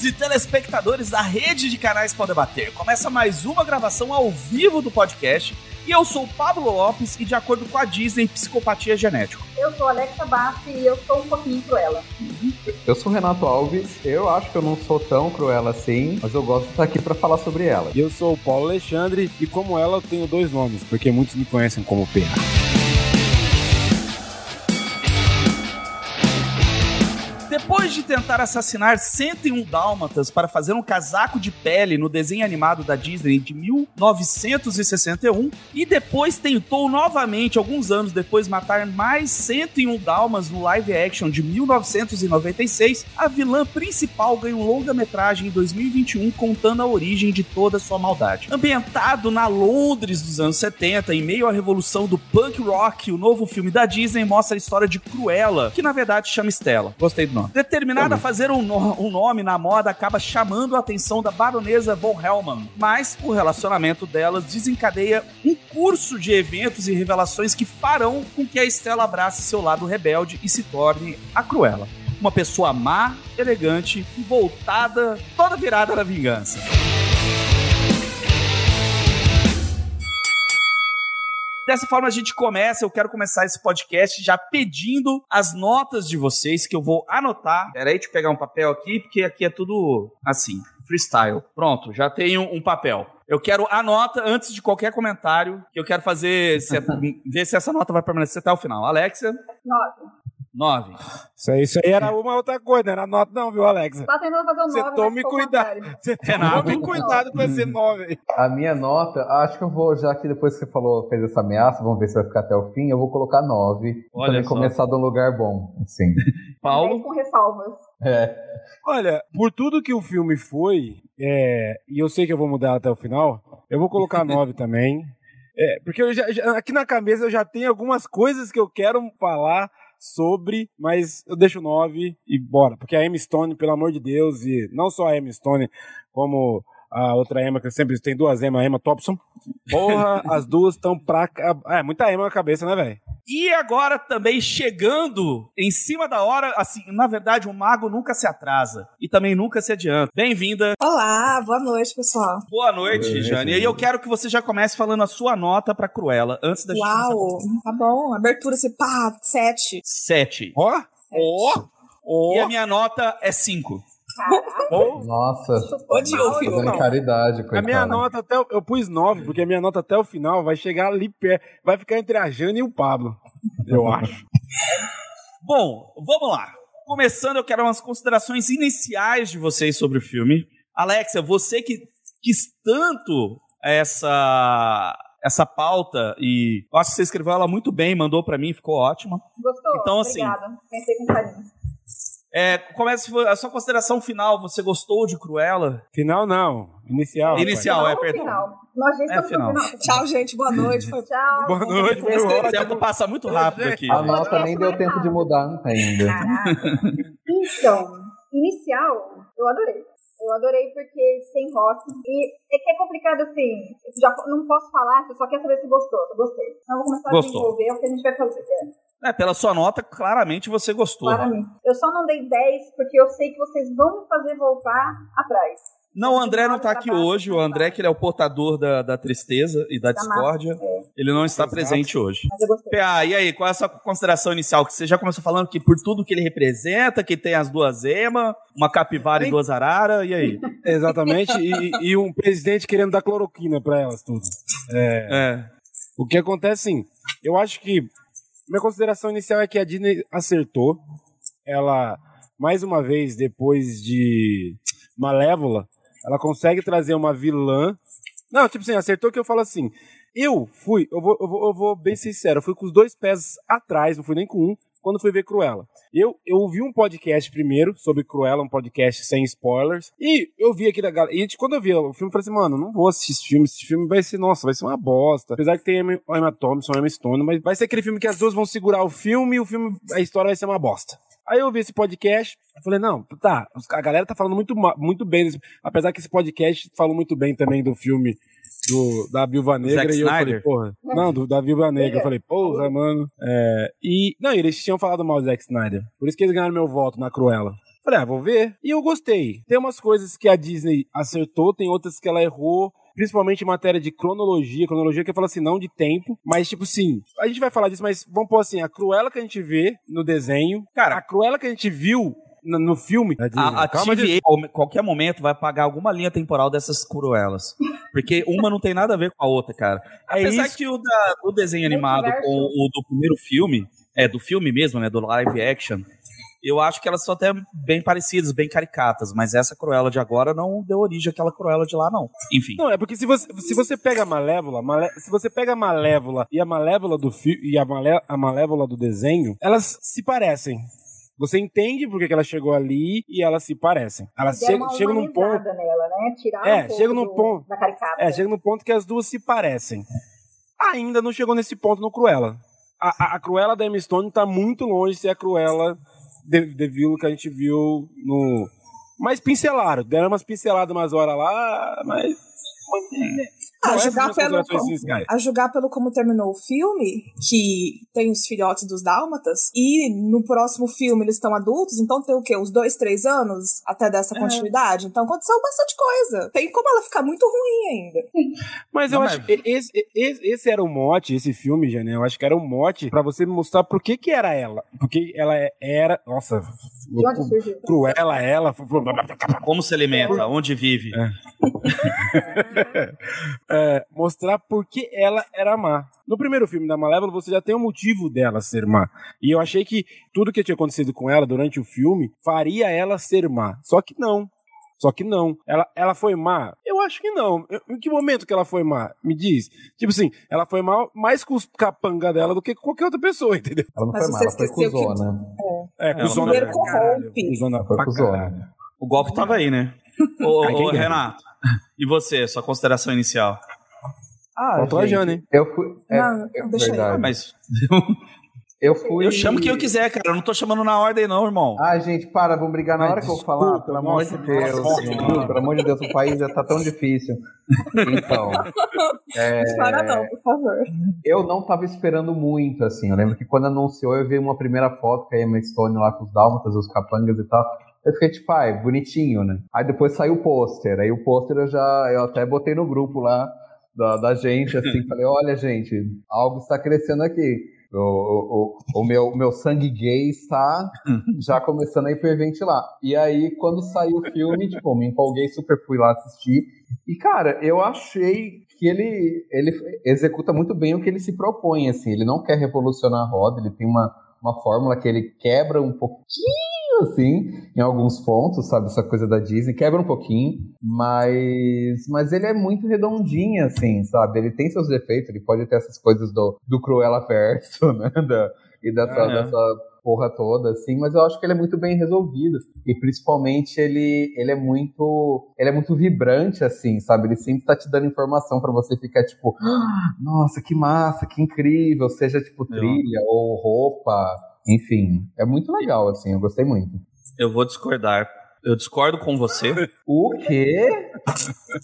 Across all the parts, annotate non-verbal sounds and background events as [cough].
ouvintes e telespectadores da rede de canais Pode Bater. Começa mais uma gravação ao vivo do podcast. E eu sou o Pablo Lopes e, de acordo com a Disney, psicopatia genético. Eu sou Alexa Bassi e eu sou um pouquinho cruela. Eu sou Renato Alves, eu acho que eu não sou tão cruela assim, mas eu gosto de estar aqui para falar sobre ela. Eu sou o Paulo Alexandre e, como ela, eu tenho dois nomes, porque muitos me conhecem como PA. Depois de tentar assassinar 101 dálmatas para fazer um casaco de pele no desenho animado da Disney de 1961, e depois tentou novamente, alguns anos depois, matar mais 101 dálmas no live action de 1996, a vilã principal ganhou longa-metragem em 2021 contando a origem de toda sua maldade. Ambientado na Londres dos anos 70, em meio à revolução do punk rock, o novo filme da Disney mostra a história de Cruella, que na verdade chama Stella. Gostei do nome. Determinada a fazer um, no um, nome na moda, acaba chamando a atenção da baronesa von Hellman. Mas o relacionamento delas desencadeia um curso de eventos e revelações que farão com que a Estela abrace seu lado rebelde e se torne a Cruella. Uma pessoa má, elegante e voltada, toda virada na vingança. Dessa forma a gente começa, eu quero começar esse podcast já pedindo as notas de vocês que eu vou anotar. Peraí, deixa eu pegar um papel aqui, porque aqui é tudo assim, freestyle. Pronto, já tenho um papel. Eu quero a nota antes de qualquer comentário, que eu quero fazer, se, [laughs] ver se essa nota vai permanecer até o final. Alexia? Nove. 9. Isso aí, isso aí era uma outra coisa, não era nota não, viu, Alex? Tá tentando fazer um 9, Você tome cuidado. [laughs] Você tome cuidado com esse 9 A minha nota, acho que eu vou, já que depois que você falou, fez essa ameaça, vamos ver se vai ficar até o fim, eu vou colocar 9. Olha também só. começar de um lugar bom, assim. [laughs] Paulo? com ressalvas. É. Olha, por tudo que o filme foi, é, e eu sei que eu vou mudar até o final, eu vou colocar [laughs] 9 também. É, porque eu já, já, aqui na cabeça eu já tenho algumas coisas que eu quero falar sobre, mas eu deixo 9 e bora. Porque a Emma Stone, pelo amor de Deus, e não só a Emma Stone, como a outra Emma, que sempre tem duas Emma, a Emma Thompson. Porra, [laughs] as duas estão pra. É, muita Emma na cabeça, né, velho? E agora também chegando em cima da hora, assim, na verdade, o mago nunca se atrasa e também nunca se adianta. Bem-vinda. Olá, boa noite, pessoal. Boa noite, Jane. E eu quero que você já comece falando a sua nota pra Cruella, antes da Uau, gente Uau, tá bom. Abertura, assim, pá, sete. Sete. Ó, ó, ó. E a minha nota é cinco. Oh. Nossa. Odiou o filme. caridade, A minha nota até. Eu pus 9, porque a minha nota até o final vai chegar ali perto. Vai ficar entre a Jane e o Pablo. Eu acho. Bom, vamos lá. Começando, eu quero umas considerações iniciais de vocês sobre o filme. Alexia, você que quis tanto essa essa pauta e eu acho que você escreveu ela muito bem, mandou para mim, ficou ótima. Gostou? Então assim, Obrigada. Pensei com carinho. É, começa a sua consideração final. Você gostou de Cruella? Final não, inicial. Inicial, é, perdão. Final. Nós já é final. final. Tchau, gente. Boa noite. [laughs] Tchau. Boa noite. O tempo passa muito rápido aqui. A nota nem deu tempo de mudar ainda. Caraca. Então, inicial, eu adorei. Eu adorei porque tem rock. E é que é complicado assim. Já não posso falar, você só quer saber se gostou. Eu gostei. Então eu vou começar Gostou. a desenvolver o que a gente vai fazer. É, pela sua nota, claramente você gostou. Claramente. Eu só não dei 10 porque eu sei que vocês vão me fazer voltar atrás. Não, o André não está aqui hoje. O André, que ele é o portador da, da tristeza e da, da discórdia, é. ele não está Exato. presente hoje. Mas eu gostei. PA, e aí, qual é a sua consideração inicial? Que você já começou falando que por tudo que ele representa, que tem as duas emas, uma capivara e duas araras, e aí? [laughs] Exatamente, e, e, um presidente querendo dar cloroquina para elas tudo. É, é. O que acontece, sim, eu acho que minha consideração inicial é que a Disney acertou. Ela, mais uma vez, depois de Malévola, ela consegue trazer uma vilã. Não, tipo assim, acertou que eu falo assim. Eu fui, eu vou, eu vou, eu vou bem sincero, eu fui com os dois pés atrás, não fui nem com um, quando fui ver Cruella. Eu, eu ouvi um podcast primeiro sobre Cruella, um podcast sem spoilers, e eu vi aqui da galera. E quando eu vi o filme, eu falei assim, mano, não vou assistir esse filme, esse filme vai ser, nossa, vai ser uma bosta. Apesar que tem Emma, Emma Thompson, Emma Stone, mas vai ser aquele filme que as duas vão segurar o filme e o filme, a história vai ser uma bosta. Aí eu vi esse podcast, eu falei, não, tá, a galera tá falando muito, muito bem, desse, apesar que esse podcast falou muito bem também do filme do, da Viúva Negra, Zack e eu Snyder? falei, porra, não, do, da Viúva Negra, eu falei, porra, mano, é, e, não, eles tinham falado mal do Zack Snyder, por isso que eles ganharam meu voto na Cruella. Falei, ah, vou ver. E eu gostei. Tem umas coisas que a Disney acertou, tem outras que ela errou principalmente em matéria de cronologia, cronologia que eu falo assim, não de tempo, mas tipo assim, a gente vai falar disso, mas vamos pôr assim, a Cruella que a gente vê no desenho, cara, a Cruella que a gente viu no, no filme. A, a Calma, TVA, qualquer momento, vai pagar alguma linha temporal dessas cruelas. Porque uma não tem nada a ver com a outra, cara. É Apesar isso. que o da, do desenho animado com o do primeiro filme, é, do filme mesmo, né, do live action, eu acho que elas são até bem parecidas, bem caricatas, mas essa Cruella de agora não deu origem àquela Cruella de lá, não. Enfim. Não, é porque se você, se você pega a Malévola, Malé, se você pega a Malévola e a Malévola do filme e a, Malé, a Malévola do desenho, elas se parecem. Você entende por que ela chegou ali e elas se parecem. Elas chegam, chegam num ponto. Nela, né? é, um chega num do, ponto. É, chega num ponto que as duas se parecem. Ainda não chegou nesse ponto no Cruella. A, a, a Cruella da Emma Stone tá muito longe de ser a Cruella de, de Vilo que a gente viu no. Mas pincelaram, deram umas pinceladas umas horas lá, mas. A julgar, pelo, como, a julgar pelo como terminou o filme, que tem os filhotes dos dálmatas, e no próximo filme eles estão adultos, então tem o quê? Uns dois, três anos até dessa é. continuidade? Então aconteceu bastante coisa. Tem como ela ficar muito ruim ainda. [laughs] Mas eu Não, acho que esse, esse, esse, era o mote, esse filme, Janine, eu acho que era o mote para você mostrar por que que era ela. Porque ela era... Nossa, cruela ela. Como se alimenta, onde vive. [laughs] É. é, mostrar por que ela era má. No primeiro filme da Malévola, você já tem um motivo dela ser má. E eu achei que tudo que tinha acontecido com ela durante o filme faria ela ser má. Só que não. Só que não. Ela, ela foi má? Eu acho que não. em que momento que ela foi má? Me diz. Tipo assim, ela foi má mais com os capanga dela do que com qualquer outra pessoa, [laughs] entendeu? Ela não Mas foi má, ela foi cuzona. Que... É, é cuzona. Primeiro corrompe. Cuzona foi cuzona. O golpe tava aí, né? [laughs] ô, ô Renato, e você, sua consideração inicial? Ah, Faltou a Jane. Eu fui. É, não, é deixa verdade. Aí. Mas. [laughs] Eu fui. Eu chamo quem eu quiser, cara. Eu não tô chamando na ordem, não, irmão. Ah, gente, para, vamos brigar na hora que eu vou falar. Pelo amor de Deus. Nossa, pelo amor de Deus, o país já tá tão difícil. Então. [laughs] é... Para não, por favor. Eu não tava esperando muito, assim. Eu lembro que quando anunciou, eu vi uma primeira foto que a Emma Stone lá com os Dálmatas, os capangas e tal. Eu fiquei tipo, ai, bonitinho, né? Aí depois saiu o pôster. Aí o pôster eu já, eu até botei no grupo lá da, da gente, assim, [laughs] falei, olha, gente, algo está crescendo aqui. O, o, o, o meu, meu sangue gay está [laughs] já começando a hiperventilar. E aí, quando saiu o filme, tipo, me empolguei super, fui lá assistir. E, cara, eu achei que ele, ele executa muito bem o que ele se propõe, assim. Ele não quer revolucionar a roda, ele tem uma, uma fórmula que ele quebra um pouquinho, assim, em alguns pontos, sabe? Essa coisa da Disney, quebra um pouquinho, mas, mas ele é muito redondinho, assim, sabe? Ele tem seus defeitos, ele pode ter essas coisas do, do Cruella Verso, [laughs] né? Da, e dessa, uhum. dessa porra toda, assim, mas eu acho que ele é muito bem resolvido. E principalmente ele, ele é muito. Ele é muito vibrante, assim, sabe? Ele sempre tá te dando informação para você ficar, tipo, ah, nossa, que massa, que incrível, seja tipo trilha ou roupa. Enfim, é muito legal, assim, eu gostei muito. Eu vou discordar. Eu discordo com você. [laughs] O quê?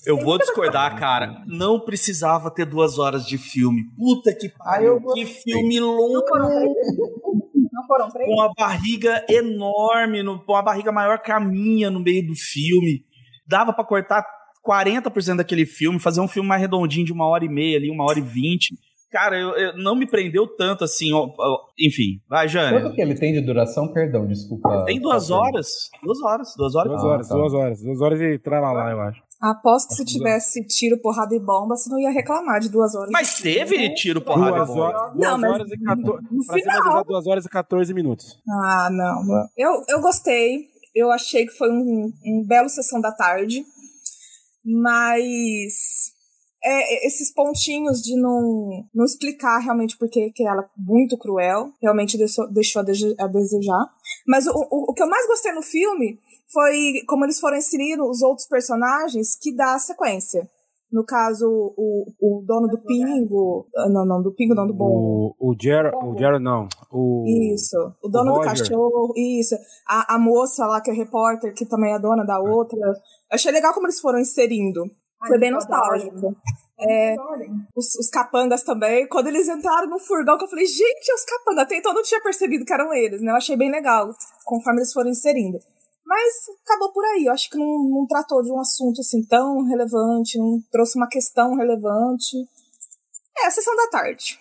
Eu vou discordar, cara. Não precisava ter duas horas de filme. Puta que pariu. que filme longo foram três? Com uma barriga enorme, no, com uma barriga maior que a minha no meio do filme. Dava para cortar 40% daquele filme, fazer um filme mais redondinho de uma hora e meia ali, uma hora e vinte. Cara, eu, eu, não me prendeu tanto assim. Ó, ó, enfim, vai, Jane. Quanto que ele tem de duração? Perdão, desculpa. Tem duas horas. Duas horas. Duas horas. Duas horas, ah, tá. duas horas. Duas horas e tralalá, eu acho. Aposto que se tivesse tiro, porrada e bomba, você não ia reclamar de duas horas. Mas teve tiro, porrada duas e bomba. Horas, não, duas horas e 14, no final... duas horas e 14 minutos. Ah, não. Eu, eu gostei. Eu achei que foi um, um belo sessão da tarde. Mas é, esses pontinhos de não, não explicar realmente porque que ela é muito cruel, realmente deixou, deixou a, desejar. Mas o, o, o, que eu mais gostei no filme foi como eles foram inserindo os outros personagens que dá a sequência. No caso, o, o dono do Pingo. Ah, não, não, do Pingo, não, do Bom. O, o Gerald, o Gerald não. O, isso. O dono o do cachorro, isso. A, a moça lá, que é repórter, que também é dona da outra. Achei legal como eles foram inserindo. Foi bem nostálgico. É, os, os, capangas também. Quando eles entraram no furgão, que eu falei, gente, os capangas. Até então eu não tinha percebido que eram eles, né? Eu achei bem legal, conforme eles foram inserindo. Mas acabou por aí. Eu acho que não, não tratou de um assunto assim tão relevante, não trouxe uma questão relevante. É, a sessão da tarde.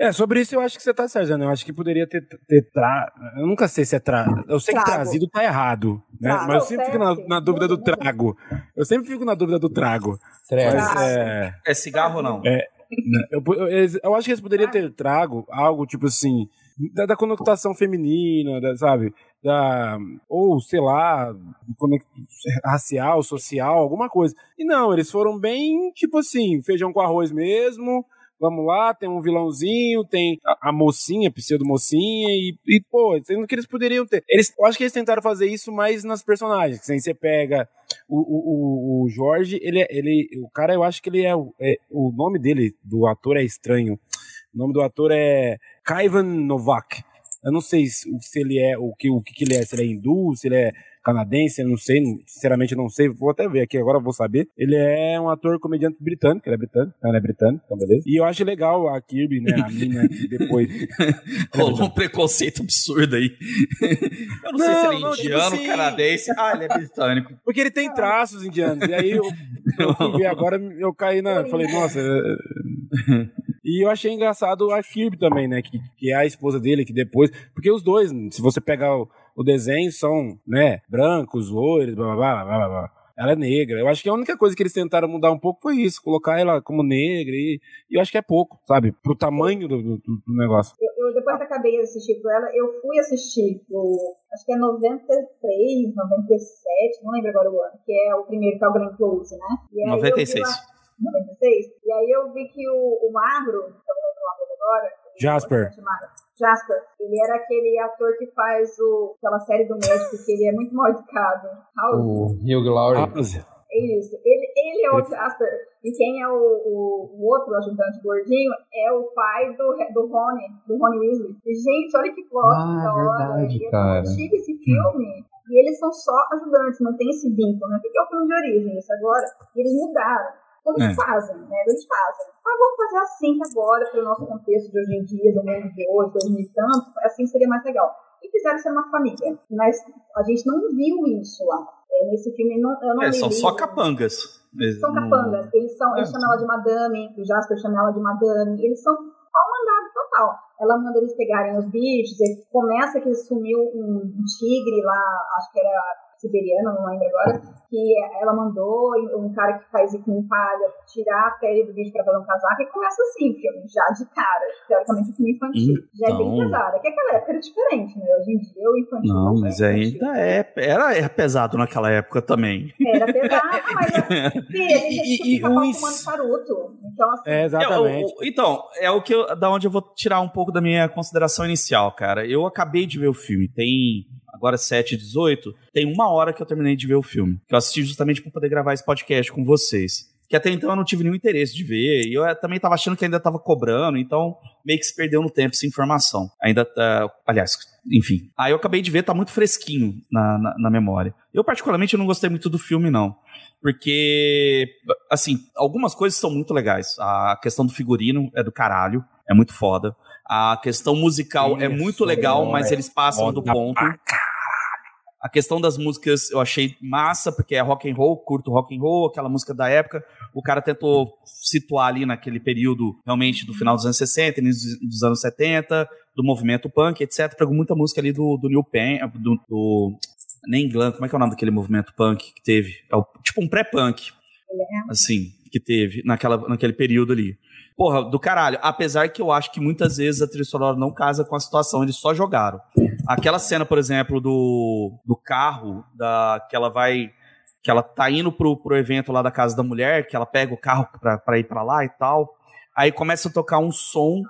É, sobre isso eu acho que você tá certo, né? Eu acho que poderia ter, ter tra... Eu nunca sei se é tra... Eu sei trago. que trazido tá errado, né? Trago. Mas eu sempre fico na, na, dúvida do trago. Eu sempre fico na dúvida do trago. Mas, é... é cigarro ou não? É, eu, eu, eu, acho que eles poderiam ter trago algo, tipo assim, da, da conotação feminina, da, sabe? Da, ou, sei lá, racial, social, alguma coisa. E não, eles foram bem, tipo assim, feijão com arroz mesmo, vamos lá, tem um vilãozinho, tem a, a mocinha, pseudo-mocinha, e, e, pô, sendo que eles poderiam ter. Eles, eu acho que eles tentaram fazer isso mais nas personagens, que você pega o, o, o, Jorge, ele, é, ele, o cara, eu acho que ele é, é, o nome dele, do ator é estranho, o nome do ator é Kaivan Novak. Eu não sei se, se ele é, o que, o que ele é, se ele é hindu, se ele é canadense, não sei, sinceramente não sei, vou até ver aqui, agora vou saber. Ele é um ator comediante britânico, ele é britânico, ele é britânico, então beleza. E eu acho legal a Kirby, né, a mina que depois... [laughs] Rolou um preconceito absurdo aí. [laughs] Eu não, não sei se ele é não, tipo indiano, tipo assim... canadense, ah, ele é britânico. Porque ele tem traços indianos, e aí eu, eu fui ver agora, eu caí na... Falei, nossa... É, é. E eu achei engraçado a Kirby também, né? Que, que é a esposa dele, que depois. Porque os dois, se você pegar o, o desenho são, né, brancos, loiros, blá, blá, blá, blá, blá. Ela é negra. Eu acho que a única coisa que eles tentaram mudar um pouco foi isso, colocar ela como negra e, e eu acho que é pouco, sabe? Pro tamanho do, do, do negócio. Eu, eu, depois que acabei de assistir com ela, eu fui assistir o, acho que é 93, 97, não lembro agora o ano, que é o primeiro que é o Glenn Close, né? E 96. Lá, 96. E aí eu vi que o, o Magro, eu não lembro o nome dele agora, Jasper. Jasper, ele era aquele ator que faz o, aquela série do médico que ele é muito mal educado. O Hugh Laurie. Isso. Ele, ele é o Jasper. E quem é o, o, o, outro ajudante gordinho é o pai do, do Rony, do Rony Weasley. E, gente, olha que plot ah, da hora. Verdade, eu cara. esse filme e eles são só ajudantes, não tem esse vínculo, né? Porque é o filme de origem, isso agora. E eles mudaram. Como eles é. fazem, né? Eles fazem. Ah, vamos fazer assim agora, para o nosso contexto de hoje em dia, do mundo de hoje, dois mil e tanto, assim seria mais legal. E fizeram ser uma família. Mas a gente não viu isso lá. É, nesse filme, não, eu não é, são só capangas. são capangas. Eles, são, eles é. chamam ela de madame, o Jasper chama ela de madame. Eles são pau mandado total. Ela manda eles pegarem os bichos, começa que sumiu um, um tigre lá, acho que era siberiana, não lembro agora, que ela mandou um cara que faz com palha tirar a pele do bicho para fazer um casaco e começa assim, filme, já de cara, teoricamente um filme infantil. Então... Já é bem então. pesado. É que aquela época era diferente, né? Hoje em dia o infantil. Não, mas é ainda é. Era, era pesado naquela época também. Era pesado, mas [laughs] sim, a gente e, fica e, charuto. Então, assim, é, exatamente. É, então, é o que eu, da onde eu vou tirar um pouco da minha consideração inicial, cara. Eu acabei de ver o filme, tem agora 7 e 18, tem uma hora que eu terminei de ver o filme. Que eu assisti justamente para poder gravar esse podcast com vocês. Que até então eu não tive nenhum interesse de ver. E eu eh, também tava achando que ainda tava cobrando, então meio que se perdeu no tempo essa informação. Ainda tá. Aliás, enfim. Aí eu acabei de ver, tá muito fresquinho na, na, na memória. Eu, particularmente, não gostei muito do filme, não porque, assim, algumas coisas são muito legais. A questão do figurino é do caralho, é muito foda. A questão musical é muito legal, mas eles passam do ponto. A questão das músicas eu achei massa, porque é rock and roll, curto rock and roll, aquela música da época. O cara tentou situar ali naquele período, realmente, do final dos anos 60, início dos anos 70, do movimento punk, etc. Pegou muita música ali do, do New Pen, do, do nem Glam, como é que é o nome daquele movimento punk que teve? É o, tipo um pré-punk, assim, que teve naquela, naquele período ali. Porra, do caralho. Apesar que eu acho que muitas vezes a trilha sonora não casa com a situação, eles só jogaram. Aquela cena, por exemplo, do, do carro, da, que ela vai. Que ela tá indo pro, pro evento lá da casa da mulher, que ela pega o carro pra, pra ir pra lá e tal. Aí começa a tocar um som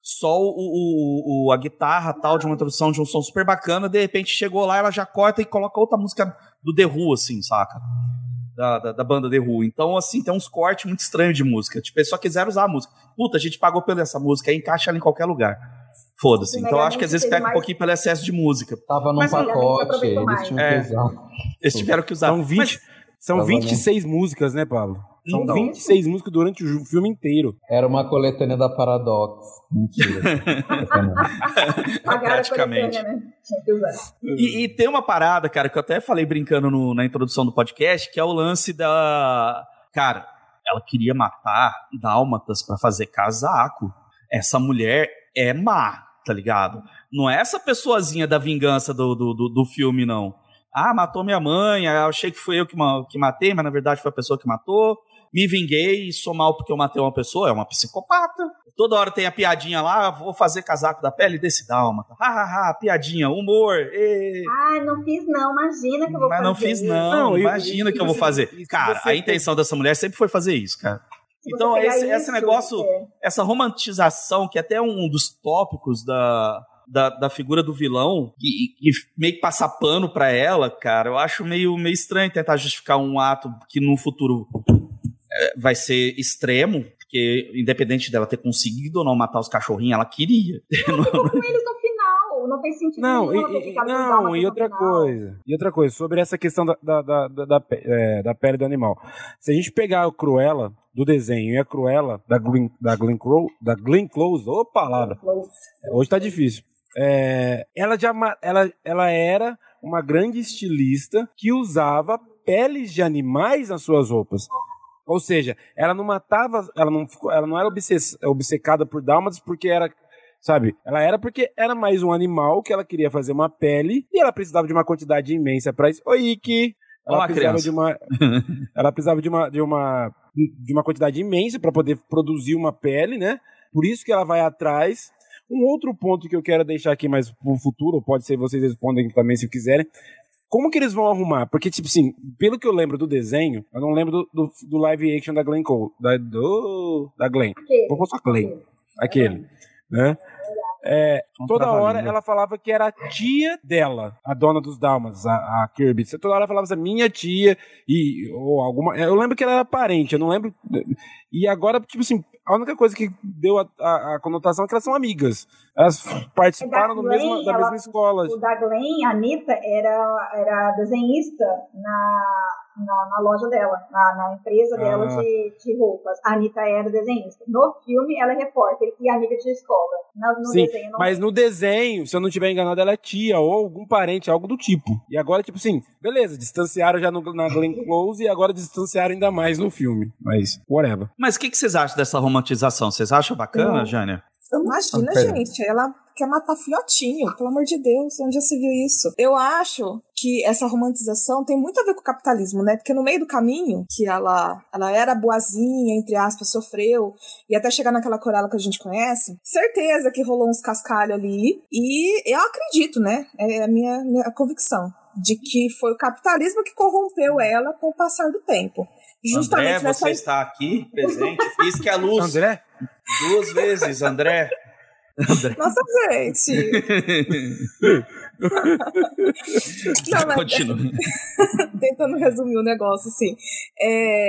só o, o, o, a guitarra tal, de uma introdução de um som super bacana, de repente chegou lá, ela já corta e coloca outra música do The Who, assim, saca? Da, da, da banda The Who. Então, assim, tem uns cortes muito estranhos de música. Tipo, eles só quiseram usar a música. Puta, a gente pagou pela essa música, aí encaixa ela em qualquer lugar. Foda-se. Então, eu acho que às vezes pega mais... um pouquinho pelo excesso de música. Tava num Mas, pacote, eles tinham é, que usar. Eles tiveram que usar. São 20, Mas, são 26 músicas, né, Pablo? São 26 músicas durante o filme inteiro. Era uma coletânea da Paradox. Mentira. [laughs] Praticamente. Né? E, e, tem uma parada, cara, que eu até falei brincando no, na introdução do podcast, que é o lance da. Cara, ela queria matar dálmatas para fazer casaco. Essa mulher é má, tá ligado? Não é essa pessoazinha da vingança do, do, do, do filme, não. Ah, matou minha mãe, eu achei que foi eu que, que matei, mas na verdade foi a pessoa que matou. Me vinguei e sou mal porque eu matei uma pessoa, é uma psicopata. Toda hora tem a piadinha lá, vou fazer casaco da pele desse dálmata. Ha, ha, ha, piadinha, humor. E... Ah, não fiz não, imagina que eu vou mas fazer. Mas não fiz não, não imagina que eu vou fazer. Cara, a intenção dessa mulher sempre foi fazer isso, cara. Então, esse, isso, esse negócio, é. essa romantização, que é até um dos tópicos da, da, da figura do vilão e, e meio que passar pano pra ela, cara, eu acho meio, meio estranho tentar justificar um ato que no futuro vai ser extremo, porque independente dela ter conseguido ou não matar os cachorrinhos, ela queria. Ela ficou com eles no final, não fez sentido não, e, não, e outra coisa, e outra coisa, sobre essa questão da, da, da, da, é, da pele do animal. Se a gente pegar o Cruella do desenho e a Cruella da Glenn, da Glenn, Close, da Glenn Close, ô palavra, hoje tá difícil. É, ela, já, ela, ela era uma grande estilista que usava peles de animais nas suas roupas. Ou seja, ela não matava, ela não, ela não era obcecada por dálmatas porque era, sabe? Ela era porque era mais um animal que ela queria fazer uma pele e ela precisava de uma quantidade imensa para isso. Oi, Iki! Ela precisava criança. de uma, [laughs] ela precisava de uma, de uma, de uma quantidade imensa para poder produzir uma pele, né? Por isso que ela vai atrás um outro ponto que eu quero deixar aqui mais pro futuro, pode ser vocês respondem também se quiserem. Como que eles vão arrumar? Porque, tipo assim, pelo que eu lembro do desenho, eu não lembro do, do, do live action da Glenn Cole. Da, do, da Glenn. Vou pôr só Glenn. Aquele. Né? É, toda hora ela falava que era a tia dela, a dona dos Dalmas, a, a Kirby. Toda hora ela falava assim, minha tia, e, ou alguma. Eu lembro que ela era parente, eu não lembro. E agora, tipo assim, a única coisa que deu a, a, a conotação é que elas são amigas. Elas participaram da, Glenn, mesma, da ela, mesma escola. O da Glenn, a Anitta, era, era desenhista na, na, na loja dela, na, na empresa dela ah. de, de roupas. A Anitta era desenhista. No filme, ela é repórter e amiga de escola. No, no Sim, desenho, mas no desenho, se eu não estiver enganado, ela é tia ou algum parente, algo do tipo. E agora, tipo assim, beleza, distanciaram já no, na Glenn Close e agora distanciaram ainda mais no filme. Mas, whatever. Mas o que, que vocês acham dessa romantização? Vocês acham bacana, Jânia? Imagina, ah, gente, ela quer matar filhotinho, pelo amor de Deus, onde já se viu isso? Eu acho que essa romantização tem muito a ver com o capitalismo, né? Porque no meio do caminho, que ela, ela era boazinha, entre aspas, sofreu, e até chegar naquela corela que a gente conhece, certeza que rolou uns cascalhos ali, e eu acredito, né? É a minha, minha convicção de que foi o capitalismo que corrompeu ela com o passar do tempo. Justamente André, nessa... você está aqui presente, fiz que a [laughs] luz. André? Duas vezes, André. André. Nossa, gente. [laughs] Não, mas... Continua. [laughs] Tentando resumir o negócio, assim. É,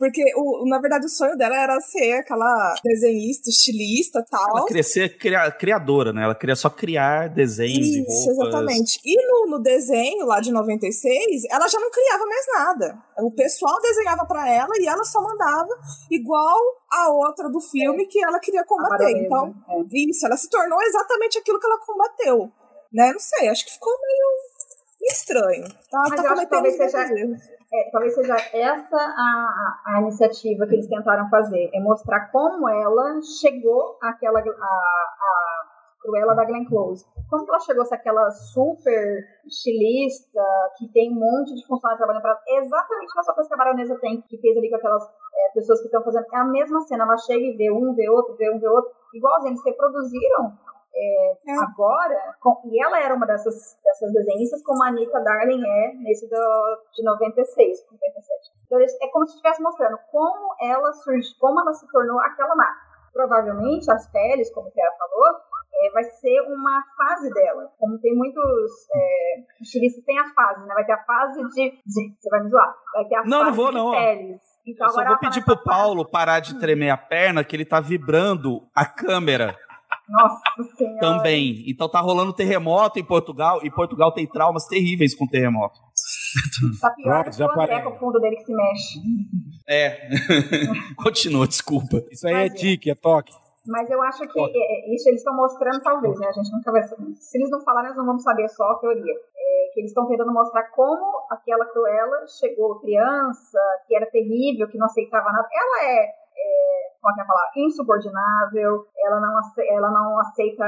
porque, o, na verdade, o sonho dela era ser aquela desenhista, estilista tal. Ela queria ser criadora, né? Ela queria só criar desenhos Isso, e roupas. exatamente. E no, no desenho lá de 96, ela já não criava mais nada. O pessoal desenhava para ela e ela só mandava igual a outra do filme é. que ela queria combater. Então, é. isso, ela se tornou exatamente aquilo que ela combateu. Né? Não sei, acho que ficou meio estranho. Tá, Mas tá eu acho que talvez seja, é, talvez seja essa a, a, a, iniciativa que eles tentaram fazer, é mostrar como ela chegou àquela a, a Cruella da Glenn Close. Como ela chegou a ser aquela super estilista, que tem um monte de funcionários trabalhando para ela, exatamente essa coisa que a baronesa tem, que fez ali com aquelas é, pessoas que estão fazendo, é a mesma cena, ela chega e vê um, vê outro, vê um, vê outro, igualzinho, eles reproduziram é, é. agora, com, e ela era uma dessas, dessas desenhistas, como a Anita Darling é nesse do, de 96, 97. Então, é como se estivesse mostrando como ela surgiu, como ela se tornou aquela marca. Provavelmente as peles, como a falou, é, vai ser uma fase dela. Como tem muitos é, estilistas, tem a fase, né? Vai ter a fase de, de. Você vai me zoar? Vai ter a não, fase não vou, de não. peles. Então, eu só vou pedir pro Paulo parar de tremer a perna, que ele tá vibrando a câmera. Nossa Senhora. Também. Então tá rolando terremoto em Portugal, e Portugal tem traumas terríveis com terremoto. Tá pior Pronto, já o André com o fundo dele que se mexe. É. [laughs] Continua, desculpa. Isso aí é Mas, é tique, é toque. Mas eu acho que é, isso eles estão mostrando, talvez, né? A gente nunca vai saber. Se eles não falarem, nós não vamos saber só a teoria. É, que eles estão tentando mostrar como aquela Cruella chegou criança, que era terrível, que não aceitava nada. Ela é, é como é que é falar? Insubordinável, ela não, ela não aceita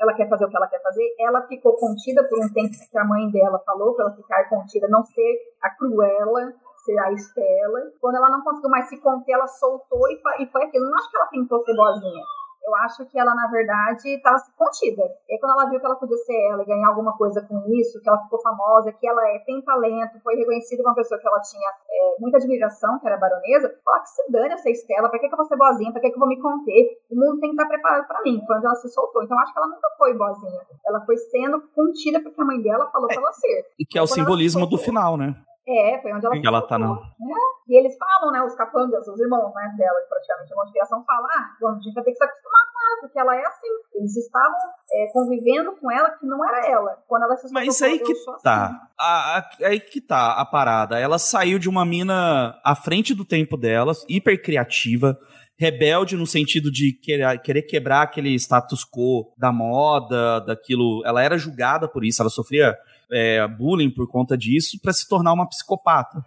ela quer fazer o que ela quer fazer, ela ficou contida por um tempo que a mãe dela falou para ela ficar contida, não ser a Cruella, ser a Estela. Quando ela não conseguiu mais se conter, ela soltou e foi, e foi aquilo. Não acho que ela tentou ser boazinha. Eu acho que ela, na verdade, estava contida. E quando ela viu que ela podia ser ela e ganhar alguma coisa com isso, que ela ficou famosa, que ela é, tem talento, foi reconhecida como uma pessoa que ela tinha é, muita admiração, que era baronesa, fala que se dane essa Estela, pra que, que eu vou ser boazinha, pra que, que eu vou me conter? O mundo tem que estar preparado para mim. Foi onde ela se soltou. Então, eu acho que ela nunca foi boazinha. Ela foi sendo contida porque a mãe dela falou é, pra ela ser. E que é o simbolismo do final, né? É, foi onde ela, ela tá no... né? E eles falam, né, os capangas, os irmãos né, dela, que praticamente é uma criação, falam, ah, a gente vai ter que se acostumar com ela, porque ela é assim. Eles estavam é, convivendo com ela que não era ela. Quando ela se Mas aí que tá. Assim. A, a, aí que tá a parada. Ela saiu de uma mina à frente do tempo delas, hiper criativa, rebelde no sentido de querer quebrar aquele status quo da moda, daquilo. Ela era julgada por isso, ela sofria é, bullying por conta disso para se tornar uma psicopata.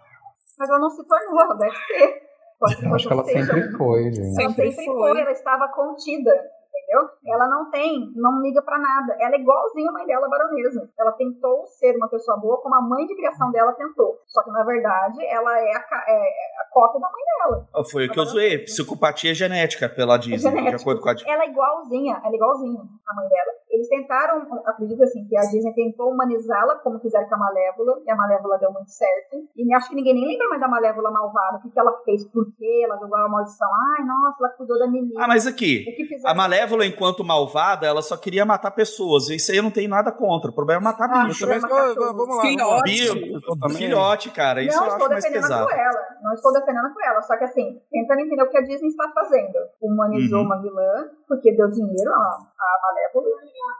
Mas ela não se tornou, ela deve ser. Pode [laughs] Eu acho que ela sempre foi, gente. Ela sempre foi, ela estava contida entendeu? Ela não tem, não liga para nada. Ela é igualzinha a mãe dela, a baronesa. Ela tentou ser uma pessoa boa como a mãe de criação dela tentou. Só que, na verdade, ela é a, é, é a cópia da mãe dela. Foi o que eu zoei. Psicopatia genética pela Disney, é de acordo com a Ela é igualzinha, ela é igualzinha a mãe dela. Eles tentaram, acredito assim, que a Disney tentou humanizá-la como fizeram com a Malévola, e a Malévola deu muito certo. E acho que ninguém nem lembra mais da Malévola malvada, o que, que ela fez, por quê, ela jogou a maldição. Ai, nossa, ela cuidou da menina. Ah, mas aqui, a Malévola, enquanto malvada, ela só queria matar pessoas. Isso aí eu não tenho nada contra. O problema é matar ah, bicho. Mas, vamos lá. Filhote. Filhote, cara. Isso não eu acho mais pesado. Ela. Não estou defendendo com ela. Só que assim, tentando entender o que a Disney está fazendo. Humanizou uhum. uma vilã, porque deu dinheiro a, a Malévola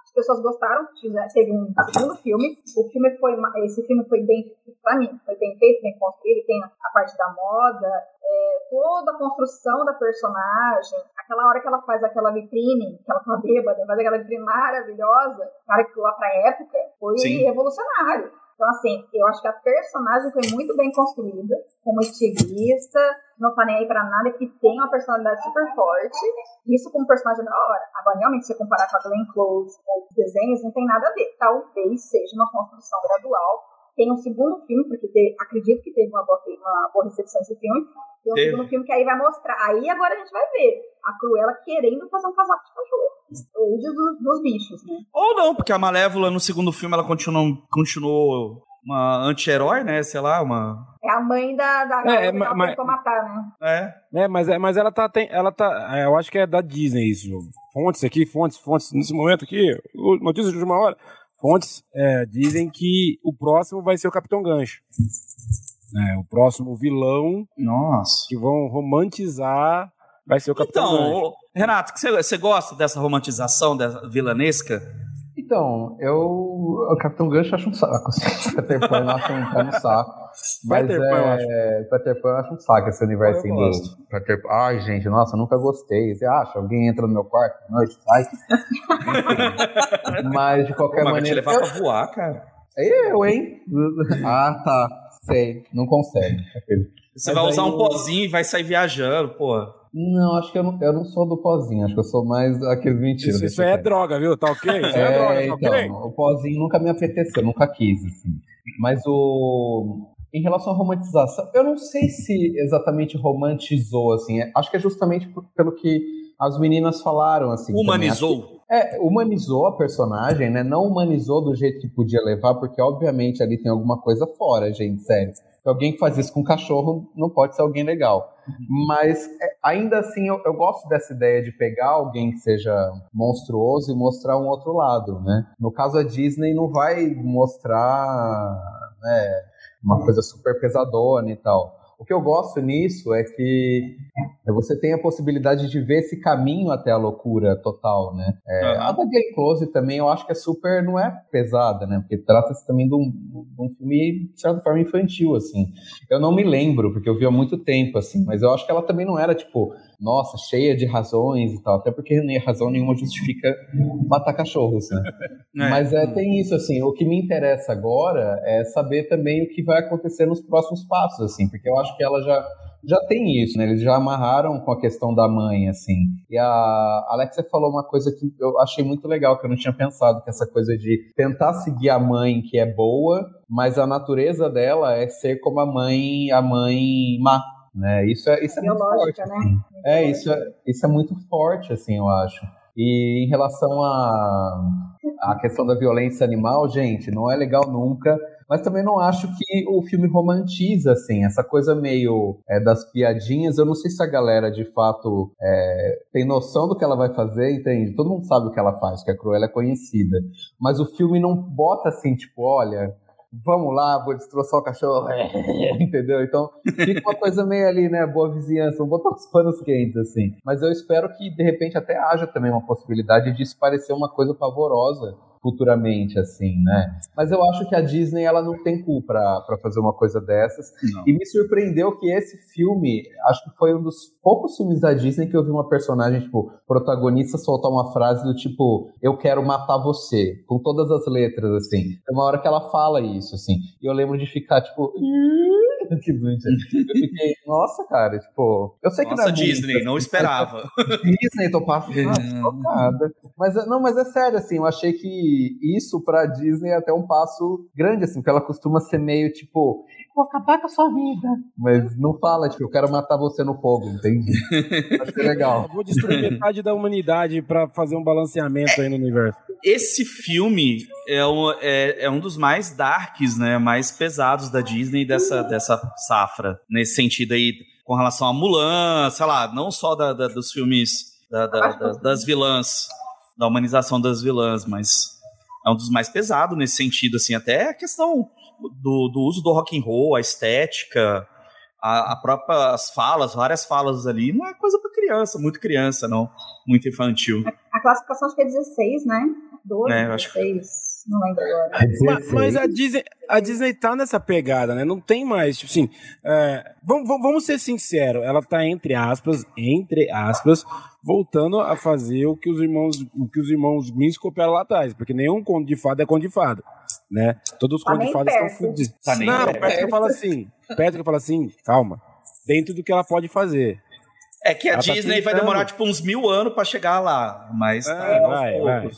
as pessoas gostaram, teve um segundo filme. O filme foi, esse filme foi bem, pra mim, foi bem feito, bem construído. Tem a parte da moda, é, toda a construção da personagem, aquela hora que ela faz aquela vitrine, que ela tá bêbada, faz aquela vitrine maravilhosa, cara, que lá pra época foi Sim. revolucionário. Então, assim, eu acho que a personagem foi muito bem construída, como estilista, não tá nem aí pra nada, que tem uma personalidade super forte. Isso como personagem da hora. Agora, realmente, se comparar com a Glenn Close ou os desenhos, não tem nada a ver. Talvez seja uma construção gradual. Tem um segundo filme, porque te, acredito que teve uma boa, uma boa recepção esse filme. Tem um teve. segundo filme que aí vai mostrar. Aí agora a gente vai ver a Cruella querendo fazer um casaco de cachorro. Ou de, dos, dos bichos, né? Ou não, porque a Malévola no segundo filme ela continuou, continuou uma anti-herói, né? Sei lá, uma. É a mãe da, da é, é, mas, mas, matar, né? É. É, mas, é, mas ela tá. Tem, ela tá. É, eu acho que é da Disney isso. Fontes aqui, fontes, fontes, nesse momento aqui, notícias de última hora. Fontes é, dizem que o próximo vai ser o Capitão Gancho. É, o próximo vilão. Nossa. Que vão romantizar vai ser o Capitão então, Gancho. Renato, você gosta dessa romantização dessa vilanesca? Então, eu. O Capitão Gancho acho um saco. [laughs] Assim. Peter Pan eu acho um, um saco. Mas Peter é. Pan, eu acho. Peter Pan eu acho um saco esse universo eu do Peter Pan. Ai, gente, nossa, nunca gostei. Você acha? Alguém entra no meu quarto à noite, sai. [laughs] mas de qualquer Pô, maneira. Vai te levar eu... pra voar, cara. É eu, hein? ah, tá. Sei. Não consegue. Você mas vai usar um pozinho e vai sair viajando, pô. Não, acho que eu não, eu não sou do pozinho, acho que eu sou mais aqueles mentiras. Isso, isso é droga, viu? Tá ok? Isso é, é droga, tá então, okay? o pozinho nunca me apeteceu, nunca quis, assim. Mas o. Em relação à romantização, eu não sei se exatamente romantizou, assim. É, acho que é justamente pelo que as meninas falaram, assim. Humanizou? É, humanizou a personagem, né? Não humanizou do jeito que podia levar, porque obviamente ali tem alguma coisa fora, gente, sério alguém que faz isso com cachorro não pode ser alguém legal. Uhum. Mas é, ainda assim eu, eu, gosto dessa ideia de pegar alguém que seja monstruoso e mostrar um outro lado, né? No caso a Disney não vai mostrar né, uma coisa super pesadona e tal. O que eu gosto nisso é que você tem a possibilidade de ver esse caminho até a loucura total, né? É, uhum. A da Glenn Close também eu acho que é super, não é pesada, né? Porque trata-se também de um, de um, filme, de certa forma, infantil, assim. Eu não me lembro, porque eu vi há muito tempo, assim, mas eu acho que ela também não era, tipo, nossa, cheia de razões e tal, até porque nem razão nenhuma justifica matar cachorros, né? [laughs] É. Mas é, tem isso, assim, o que me interessa agora é saber também o que vai acontecer nos próximos passos, assim, porque eu acho que ela já já tem isso, né? Eles já amarraram com a questão da mãe, assim. E a Alexia falou uma coisa que eu achei muito legal, que eu não tinha pensado, que é essa coisa de tentar seguir a mãe que é boa, mas a natureza dela é ser como a mãe, a mãe má, né? Isso é, isso é muito forte. Né? Assim. É, isso é, isso é muito forte, assim, eu acho. E em relação à a, a questão da violência animal, gente, não é legal nunca mas também não acho que o filme romantiza, assim, essa coisa meio é, das piadinhas. Eu não sei se a galera, de fato, é, tem noção do que ela vai fazer, entende? Todo mundo sabe o que ela faz, que a Cruella é conhecida. Mas o filme não bota assim, tipo, olha vamos lá, vou destroçar o cachorro, [laughs] entendeu? Então fica uma coisa meio ali, né, boa vizinhança, vamos botar os panos quentes, assim. Mas eu espero que, de repente, até haja também uma possibilidade de isso parecer uma coisa pavorosa futuramente, assim, né? Mas eu acho que a Disney, ela não tem cu pra, pra fazer uma coisa dessas. Não. E me surpreendeu que esse filme, acho que foi um dos poucos filmes da Disney que eu vi uma personagem, tipo, protagonista soltar uma frase do tipo, eu quero matar você, com todas as letras, assim. Tem uma hora que ela fala isso, assim. E eu lembro de ficar, tipo... [laughs] que bonitinho. Eu fiquei, nossa, cara, tipo. Eu sei que nossa, não é Disney, muito, não esperava. [laughs] Disney, tô passando. [laughs] Mas, não, mas é sério, assim, eu achei que isso pra Disney é até um passo grande, assim, porque ela costuma ser meio tipo, vou acabar com a sua vida. Mas não fala, tipo, eu quero matar você no fogo, entende? [laughs] Acho que é legal. Eu vou destruir metade da humanidade pra fazer um balanceamento aí no universo. Esse filme é um, é, é um dos mais darks, né? Mais pesados da Disney dessa, dessa safra. Nesse sentido aí, com relação a Mulan, sei lá, não só da, da dos filmes da, da, das vilãs, da humanização das vilãs, mas é um dos mais pesados nesse sentido, assim, até a questão do, do uso do rock and roll, a estética, a, a própria as falas, várias falas ali, não é coisa para criança, muito criança, não, muito infantil. A, a classificação acho que é 16, né? 12, é, 16. Não lembro agora. Mas, mas, a, Disney, a Disney tá nessa pegada, né? Não tem mais, tipo assim. É, vamos, vamos ser sinceros, ela tá entre aspas, entre aspas, voltando a fazer o que os irmãos, o que os irmãos Grimm copiaram lá atrás, porque nenhum conto de fada é conto de fada, né? Todos os tá contos de fada estão fudidos. Tá não, perto que fala assim, que fala assim, calma, dentro do que ela pode fazer. É que a ela tá Disney tá vai demorar tipo uns mil anos para chegar lá, mas é, tá vai, vai.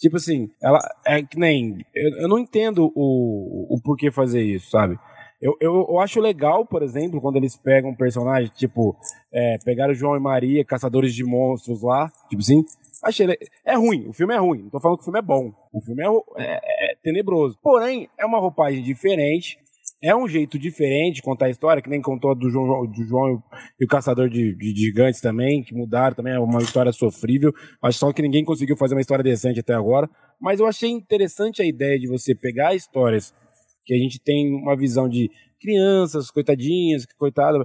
Tipo assim, ela é que nem. Eu, eu não entendo o, o porquê fazer isso, sabe? Eu, eu, eu, acho legal, por exemplo, quando eles pegam um personagem, tipo, é, pegaram João e Maria, caçadores de monstros lá, tipo assim. Achei. É ruim, o filme é ruim. Não tô falando que o filme é bom. O filme é, é, é tenebroso. Porém, é uma roupagem diferente. É um jeito diferente de contar a história, que nem contou do João, do João e o Caçador de, de, Gigantes também, que mudaram também, é uma história sofrível. Acho só que ninguém conseguiu fazer uma história decente até agora. Mas eu achei interessante a ideia de você pegar histórias que a gente tem uma visão de crianças, coitadinhas, coitada,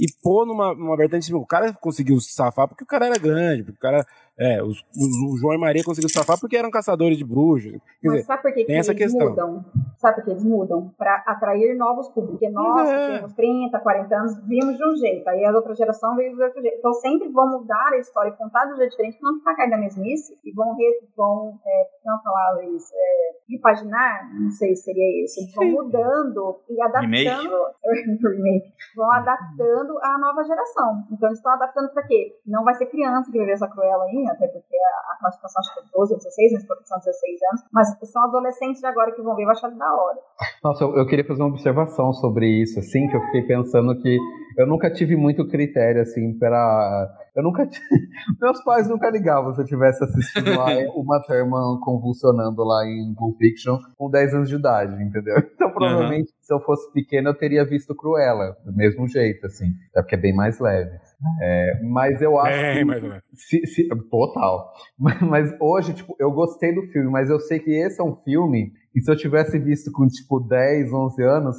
e pôr numa, numa vertente, tipo, o cara conseguiu safar porque o cara era grande, porque o cara é, os, os, o João e Maria conseguiram safar porque eram caçadores de bruxos. Quer Mas dizer, sabe por que, tem que essa eles questão. mudam? Sabe por que eles mudam? Para atrair novos públicos. Porque nós, é. temos 30, 40 anos, vimos de um jeito. Aí a outra geração veio de outro jeito. Então sempre vão mudar a história e contar de um jeito diferente, para não ficar caindo na mesmice. E vão, re, vão é, não falava isso, é, repaginar, não sei se seria isso. Eles vão mudando e adaptando. [laughs] vão adaptando a nova geração. Então eles estão adaptando para quê? Não vai ser criança que vai ver essa cruela até porque a, classificação acho que é 12 ou 16, mas porque são 16 anos, mas são adolescentes agora que vão ver e vão achar da hora. Nossa, eu, eu, queria fazer uma observação sobre isso, assim, que eu fiquei pensando que eu nunca tive muito critério, assim, para eu nunca. [laughs] Meus pais nunca ligavam se eu tivesse assistido lá [laughs] uma Thurman convulsionando lá em Pulp Fiction com 10 anos de idade, entendeu? [laughs] Então, provavelmente, uhum. se eu fosse pequeno, eu teria visto Cruella, do mesmo jeito, assim. É porque é bem mais leve. É, mas eu acho. É, que, se, se, total. [laughs] Mas, hoje, tipo, eu gostei do filme, mas eu sei que esse é um filme E se eu tivesse visto com, tipo, 10, 11 anos,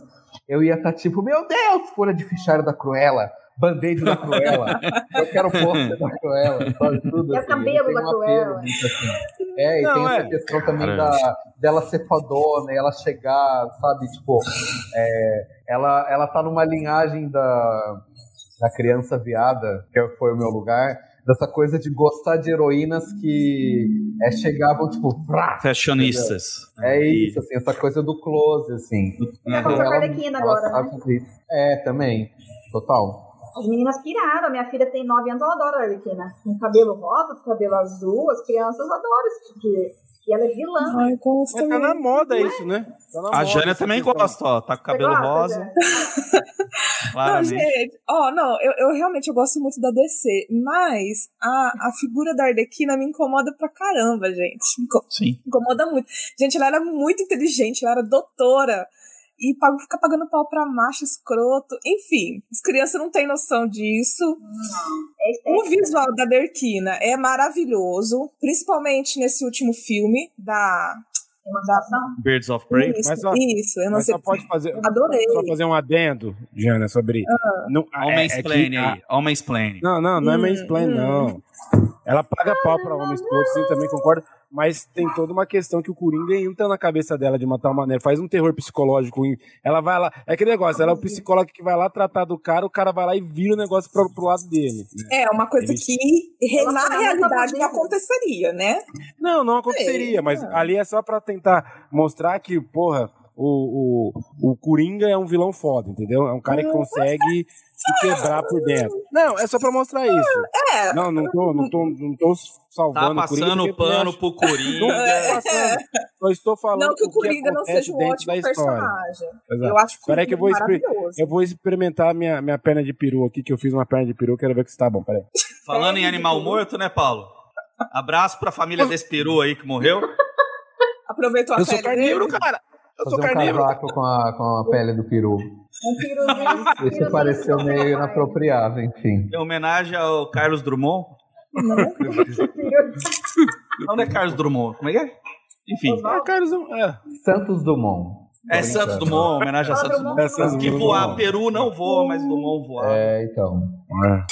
eu ia estar tá, tipo, meu Deus, folha de fichário da Cruella, band-aid da Cruella, eu quero pôster da Cruella, sabe tudo. E assim. o cabelo da Cruella. assim. É, e Não, tem essa é. questão também da, dela ser fodona e ela chegar, sabe, tipo, é, ela, ela tá numa linhagem da, da criança viada, que foi o meu lugar, dessa coisa de gostar de heroínas que é, chegavam, tipo, vrá, fashionistas. É isso, assim, essa coisa do close, assim. Então, ela, ela agora, né? É, também, total. As meninas piraram. Minha filha tem 9 anos, ela adora a Arlequina. Com cabelo rosa, com cabelo azul, as crianças adoram esse tipo de. E ela é vilã. Ai, Mas tá na moda isso, né? Tá a Jânia também gosta, ó. Tá com cabelo gosta, rosa. [laughs] não, gente, ó, não, eu, eu realmente eu gosto muito da DC, mas a, a figura da Arlequina me incomoda pra caramba, gente. Sim. Me incomoda muito. Gente, ela era muito inteligente, ela era doutora e fica pagando pau pra macho escroto. Enfim, as crianças não têm noção disso. É o visual da Derquina é maravilhoso, principalmente nesse último filme da Birds of Prey. Isso, mas só, isso eu não sei. Só pode fazer, Adorei. Só fazer um adendo, Diana, sobre. Uh -huh. Homem-explain é, é aí. Homem-explain. Não, não, não é hum, mansplain, hum. não. Ela paga pau pra homem escroto, sim, também concordo mas tem toda uma questão que o Coringa entra na cabeça dela de uma tal maneira, faz um terror psicológico. Ela vai lá, é aquele negócio, ela é o psicólogo que vai lá tratar do cara, o cara vai lá e vira o negócio pro, pro lado dele. Né? É, uma coisa Ele... que na realidade não aconteceria, né? Não, não aconteceria, é, mas ali é só para tentar mostrar que, porra, o, o, o Coringa é um vilão foda, entendeu? É um cara que consegue se quebrar por dentro. Não, é só pra mostrar isso. É. Não, não tô, não tô, não tô salvando tá passando o pano pro Coringa. Não é. passando. Só estou falando Não que o Coringa não seja um ótimo personagem. Exato. Eu acho que Peraí que eu vou, eu vou experimentar minha, minha perna de peru aqui, que eu fiz uma perna de peru, quero ver que está bom, peraí. Falando em animal morto, né, Paulo? Abraço pra família desse peru aí que morreu. Aproveitou a eu sou carnívoro, cara. Eu Fazer sou um carnívoro. casaco com a, com a pele do peru. Um peruzinho. Isso pareceu meio inapropriado, enfim. Em homenagem ao Carlos Drummond. Não, não é Carlos Drummond. Como é que é? Enfim. É Carlos é. Santos Dumont. É Santos Dumont, homenagem a Santos Dumont. É Santos que voar Peru não voa, mas Dumont voa. É, então. É.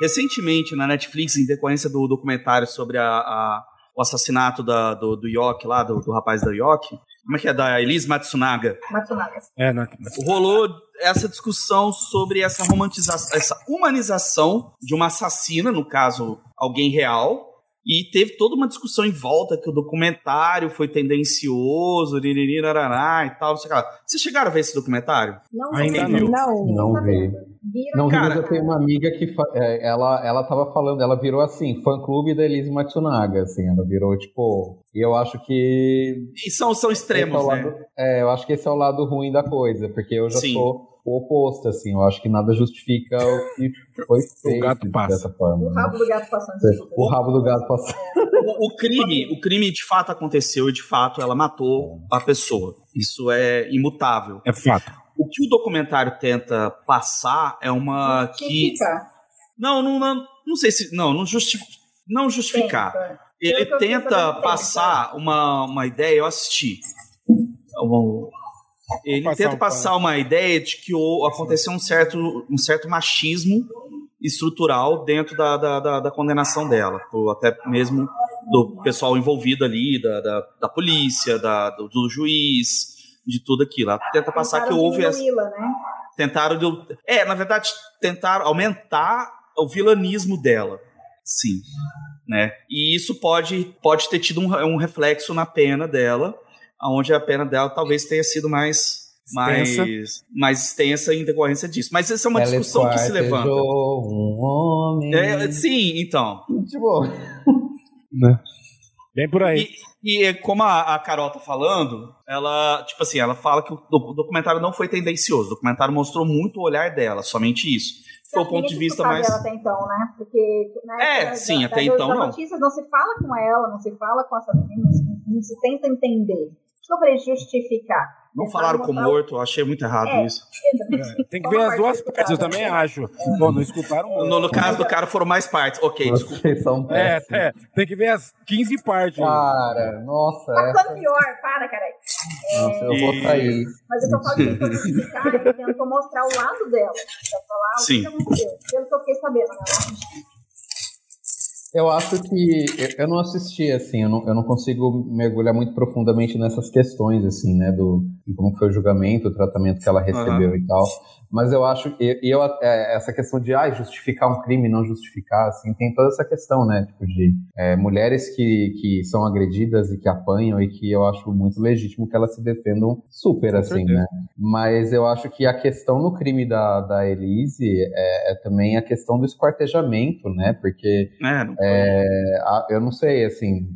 Recentemente, na Netflix, em decorrência do documentário sobre a, a o assassinato da, do, do Yoki lá, do, do rapaz da Yoki. Como é que é? Da Elise Matsunaga. Matsunaga. É, na... Rolou essa discussão sobre essa romantização, essa humanização de uma assassina, no caso, alguém real, e teve toda uma discussão em volta que o documentário foi tendencioso, naraná, e tal, não sei lá. Vocês chegaram a ver esse documentário? Não, Ainda não. Não, não vi. Não vi, mas eu tenho uma amiga que é, ela, ela tava falando, ela virou assim, fã-clube da Elise Matsunaga, assim, ela virou, tipo... E eu acho que... E são, são extremos, é né? é, eu acho que esse é o lado ruim da coisa, porque eu já Sim. sou o oposto, assim. Eu acho que nada justifica o que [laughs] foi feito o gato passa. dessa forma. O rabo do gato passando. O rabo do gato passando. O, o, crime, o crime de fato aconteceu e de fato ela matou a pessoa. Isso é imutável. É fato. O que o documentário tenta passar é uma que não, não, não, não sei se não, não, justi... não justificar. Tenta. Ele tenta passar uma, uma ideia. Eu assisti ele tenta passar uma ideia de que aconteceu um certo, um certo machismo estrutural dentro da, da, da, da condenação dela, até mesmo do pessoal envolvido ali, da, da, da polícia, da, do, do, juiz, de tudo aquilo. Ela tenta passar tentaram que houve essa. Né? Tentaram. De, é, na verdade, tentaram aumentar o vilanismo dela. Sim. Né? E isso pode, pode ter tido um, um reflexo na pena dela onde a pena dela talvez tenha sido mais mais, mais extensa em decorrência disso. Mas essa é uma Ela discussão que se levanta. Um homem. É, sim, então. Tipo. [laughs] né? Bem por aí. E, e como a, a, Carol tá falando, ela, tipo assim, ela fala que o documentário não foi tendencioso. O documentário mostrou muito o olhar dela, somente isso. Foi o ponto de vista mais. Ela até então, né? Porque né, é, sim, até então não. notícias não se fala com ela, não se fala com assassinos, não se tenta entender. Falei justificar? Não falaram com morto, eu achei muito errado é, isso. [laughs] É, tem que ver as duas partes, eu também acho. Bom, não escutaram No, no, caso do cara foram mais partes. Ok, desculpa. É, é, tem que ver as 15 partes. Cara, nossa. Tá ficando pior, para, cara. É... Nossa, eu vou sair. Mas eu tô falando justificar, eu tento mostrar o lado dela. Pra falar Sim. o que aconteceu. Pelo que eu fiquei sabendo, né? Eu acho que eu não assisti assim, eu não, eu não consigo mergulhar muito profundamente nessas questões assim, né, do de como foi o julgamento, o tratamento que ela recebeu uhum. e tal. Mas eu acho que eu, é, essa questão de ah, justificar um crime, não justificar, assim, tem toda essa questão, né? Tipo, de é, mulheres que, que são agredidas e que apanham e que eu acho muito legítimo que elas se defendam super, Com assim, certeza. né? Mas eu acho que a questão no crime da, da Elise é, é também a questão do esquartejamento, né? Porque é, não é, a, eu não sei, assim,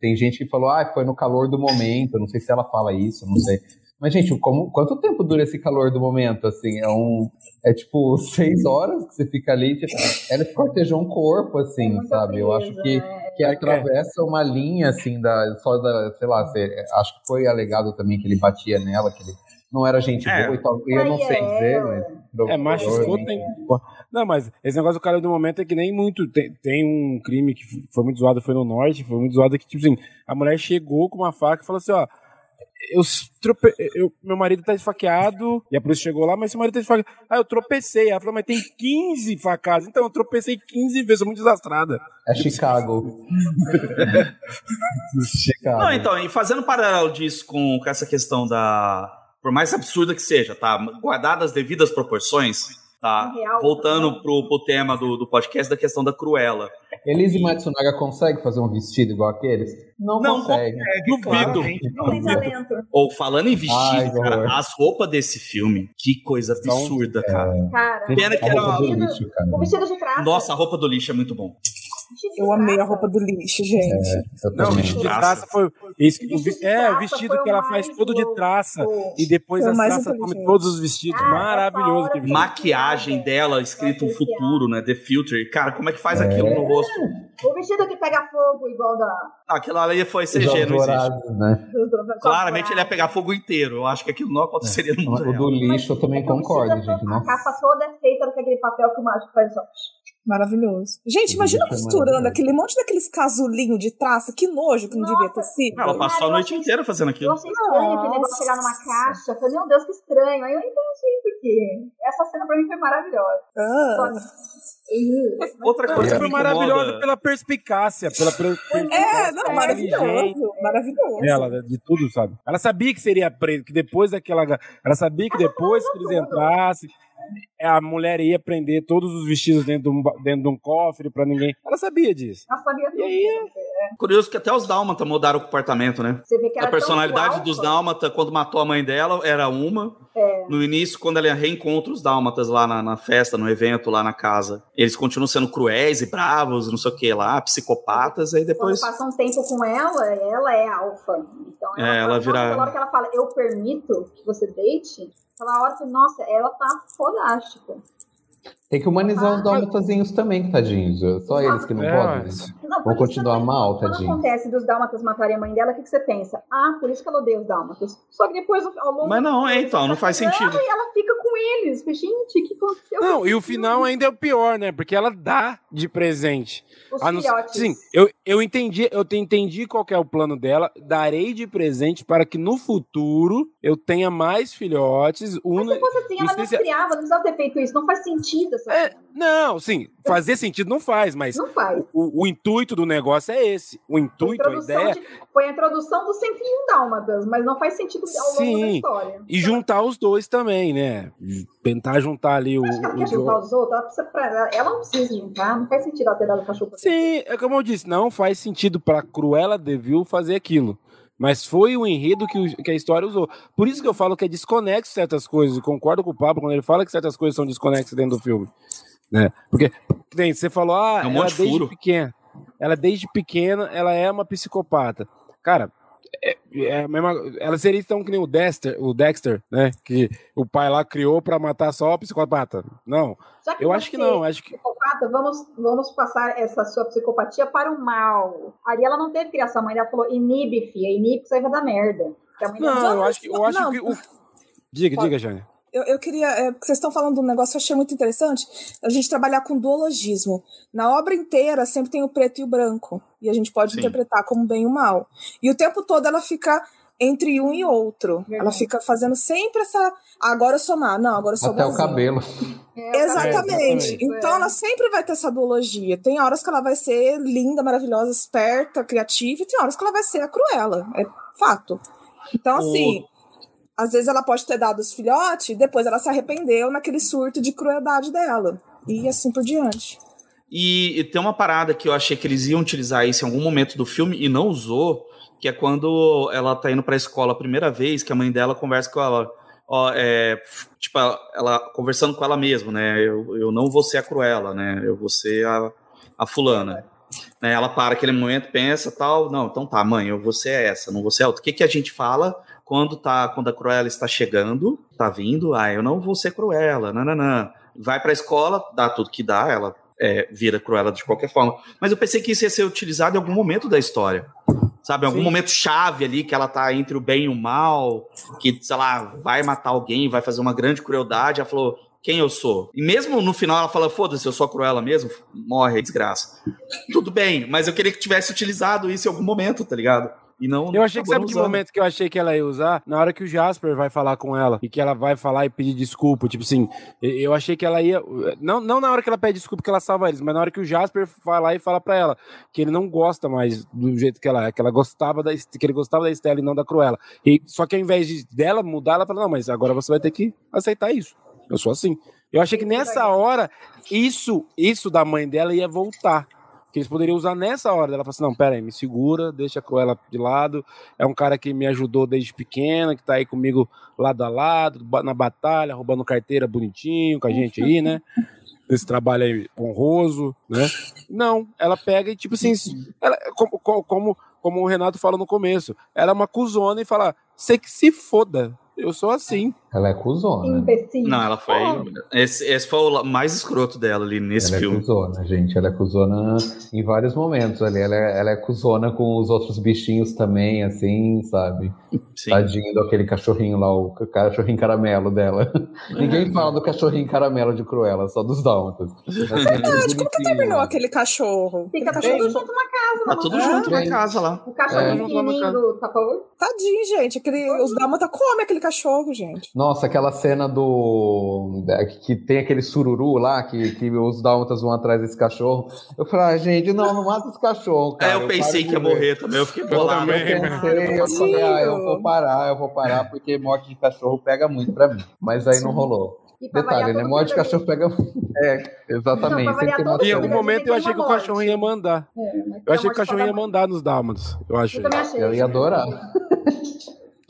tem gente que falou, ah, foi no calor do momento, não sei se ela fala isso, não sei. Mas, gente, como, quanto tempo dura esse calor do momento? Assim, é um. É tipo [laughs] seis horas que você fica ali. Tipo, ela cortejou um corpo, assim, é sabe? Eu acho que, né? que atravessa uma linha, assim, da. Só da. Sei lá, você, acho que foi alegado também que ele batia nela, que ele não era gente é. boa e tal. Eu não sei é. dizer, mas. É, macho escuta tem. Não, mas esse negócio do cara do momento é que nem muito. Tem, tem um crime que foi muito zoado, foi no norte, foi muito zoado que, tipo assim, a mulher chegou com uma faca e falou assim: ó eu, trope... eu meu marido tá esfaqueado, e a polícia chegou lá, mas seu marido tá esfaqueado. Ah, eu tropecei. Ela falou, mas tem 15 facadas. Então eu tropecei 15 vezes, sou muito desastrada. É Chicago. [laughs] Chicago. Não, então, e fazendo paralelo disso com, com essa questão da. Por mais absurda que seja, tá? Guardadas as devidas proporções, tá? Voltando pro, pro tema do, do podcast da questão da Cruella. Elise Matsunaga consegue fazer um vestido igual aqueles? Não, não consegue. consegue duvido. Ou falando em vestido, Ai, cara, as roupas desse filme, que coisa absurda, então, cara. É... cara. Pena que era o, lixo, o vestido de traça. Nossa, a roupa do lixo é muito bom. Eu amei a roupa do lixo, gente. É, não, o vestido de traça foi. Esse, o, é, o vestido que ela faz todo de traça. E depois as traças comem todos os vestidos. Ah, Maravilhoso. Que Maquiagem dela, escrito um futuro, né? The Future. Cara, como é que faz é. aquilo no rosto? O vestido que pega fogo, igual da. Aquilo ali foi CG, não existe. Né? Claramente ele ia pegar fogo inteiro. Eu acho que aquilo não aconteceria no mundo. O do lixo eu também concordo, gente. A capa toda é feita com aquele papel que o mágico faz só. Maravilhoso. Gente, imagina costurando aquele monte daqueles casulinhos de traça. Que nojo que não Nossa. devia ter sido. Ela passou a noite inteira fazendo aquilo. Eu achei estranho aquele negócio chegar numa caixa. falei, meu Deus, que estranho. Aí eu entendi porque essa cena pra mim foi maravilhosa. Ah. Outra coisa foi maravilhosa pela perspicácia, pela perspicácia. É, não, maravilhoso, maravilhoso. Ela, de tudo, sabe? Ela sabia que seria preso, que depois daquela. Ela sabia que depois que eles entrassem a mulher ia prender todos os vestidos dentro de um, dentro de um cofre para ninguém. Ela sabia disso. Ela sabia e aí, é. Curioso que até os Dálmata mudaram o comportamento, né? Você vê que a personalidade dos Dálmata, quando matou a mãe dela, era uma. É. No início, quando ela reencontra os Dálmatas lá na, na, festa, no evento, lá na casa, eles continuam sendo cruéis e bravos, não sei o que lá, psicopatas, aí depois. Quando passa um tempo com ela, ela é alfa. Então ela, é, ela vira. Na hora que ela fala, eu permito que você deite, aquela hora que, nossa, ela tá fodástica. Tem que humanizar ah, os dálmatazinhos também, tadinhos. Só eles que não é, podem. Né? Não, Vão continuar também, mal, tadinhos. Quando acontece dos dálmatas matarem a mãe dela, o que, que você pensa? Ah, por isso que ela odeia os dálmatas. Só que depois, ao longo Mas não, é então, não faz sentido. E ela fica com eles. Gente, o que aconteceu? Não, e o final ainda é o pior, né? Porque ela dá de presente. Os ah, filhotes. Sim, eu, eu entendi, eu entendi qual é o plano dela. Darei de presente para que no futuro eu tenha mais filhotes. Mas se fosse assim, ela não criava, não precisava ter feito isso. Não faz sentido é, Não, sim, fazer sentido não faz, mas não faz. O, o, intuito do negócio é esse. O intuito, a, a ideia. De, foi a introdução do 101 Dálmatas, mas não faz sentido ao longo sim, da história. E juntar os dois também, né? Tentar juntar ali o. Acho que ela quer juntar os outros, ela, precisa, ela não precisa juntar, não faz sentido ela ter dado cachorro Sim, é como eu disse, não faz sentido pra Cruella Devil fazer aquilo. Mas foi o enredo que, o, que, a história usou. Por isso que eu falo que é desconexo certas coisas. E concordo com o Pablo quando ele fala que certas coisas são desconexas dentro do filme. Né? Porque tem, você falou, ah, é um ela desde furo. pequena. Ela desde pequena, ela é uma psicopata. Cara, é, é mesma, ela seria então que nem o Dexter, o Dexter, né? Que o pai lá criou para matar só o psicopata. Não. Eu acho que não, acho que psicopata, vamos vamos passar essa sua psicopatia para o mal. Ari ela não teve criação, a mãe dela falou inibe, filha, inibe que você vai dar merda. Não, eu acho, eu acho que. O... [laughs] Diga, Pode. diga, Jânia. Eu, eu queria. É, vocês estão falando de um negócio que eu achei muito interessante. A gente trabalhar com duologismo. Na obra inteira sempre tem o preto e o branco. E a gente pode Sim. interpretar como bem e o mal. E o tempo todo ela fica entre um e outro. Ela fica fazendo sempre essa. Agora eu sou má. Não, agora eu sou Até o cabelo. É, exatamente. É, então ela sempre vai ter essa duologia. Tem horas que ela vai ser linda, maravilhosa, esperta, criativa, e tem horas que ela vai ser a cruela. É fato. Então, assim, às vezes ela pode ter dado os filhotes e depois ela se arrependeu naquele surto de crueldade dela. E assim por diante. E, e, tem uma parada que eu achei que eles iam utilizar isso em algum momento do filme e não usou, que é quando ela tá indo pra escola a primeira vez, que a mãe dela conversa com ela. Ó, é, tipo, ela conversando com ela mesma, né? Eu, eu não vou ser a Cruella, né? Eu vou ser a, a fulana. Né? Ela para aquele momento, pensa tal. Não, então tá, mãe, eu vou ser essa, não vou ser a outra. O que, que a gente fala quando tá quando a Cruella está chegando, tá vindo, ah, eu não vou ser Cruella, nananã. Vai para a escola, dá tudo que dá, ela é, vira Cruella de qualquer forma. Mas eu pensei que isso ia ser utilizado em algum momento da história. Sabe, em algum Sim. momento chave ali que ela tá entre o bem e o mal, que, sei lá, vai matar alguém, vai fazer uma grande crueldade. Ela falou: quem eu sou. E mesmo no final ela fala, foda-se, eu sou a Cruella mesmo, morre, desgraça. Tudo bem, mas eu queria que tivesse utilizado isso em algum momento, tá ligado? E não. Eu achei que sabe usando. que momento que eu achei que ela ia usar? Na hora que o Jasper vai falar com ela e que ela vai falar e pedir desculpa. Tipo assim, eu achei que ela ia. Não, não na hora que ela pede desculpa que ela salva eles, mas na hora que o Jasper vai lá e fala pra ela que ele não gosta mais do jeito que ela é, que ela gostava da. que ele gostava da Estela e não da Cruella. E, só que ao invés de dela mudar, ela fala: não, mas agora você vai ter que aceitar isso. Eu sou assim. Eu achei que nessa hora, isso, isso da mãe dela ia voltar que eles poderiam usar nessa hora. Ela falou assim: não, pera aí, me segura, deixa a Cruella de lado. É um cara que me ajudou desde pequena, que tá aí comigo lado a lado, na batalha, roubando carteira bonitinho com a gente aí, né? Esse trabalho aí honroso, né? Não, ela pega e, tipo assim, ela, como, como, como o Renato falou no começo, ela é uma cuzona e fala: você que se foda, eu sou assim. Ela é cuzona. Imbecil. Não, ela foi. Esse, esse foi o mais escroto dela ali nesse ela é filme. Ela é cuzona, gente. Ela é cuzona em vários momentos ali. Ela é, ela é cuzona com os outros bichinhos também, assim, sabe? Sim. Tadinho daquele cachorrinho lá, o cachorrinho caramelo dela. [laughs] Ninguém [laughs] fala do cachorrinho caramelo de Cruella, só dos dálmatas. [laughs] Verdade, como que terminou aquele cachorro? Fica tá tudo junto na casa. Tá tudo junto na casa lá. O cachorrinho é. do Tadinho, gente. Aquele, os dálmatas comem aquele cachorro, gente. Nossa, aquela cena do. que tem aquele sururu lá, que, que os dálmatas vão atrás desse cachorro. Eu falei, ah, gente, não, não mata esse cachorro. Cara. É, eu pensei eu que ia morrer também, eu fiquei bolado. Eu, eu pensei, eu falei, ah, eu vou parar, eu vou parar, porque morte de cachorro pega muito pra mim. Mas aí Sim. não rolou. Detalhe, né? Morte de cachorro pega. É, exatamente. Não, em algum momento eu achei que o cachorro ia mandar. É, eu achei que o cachorro ia mandar nos dálmatas. Eu achei. Eu, achei. eu ia adorar. [laughs]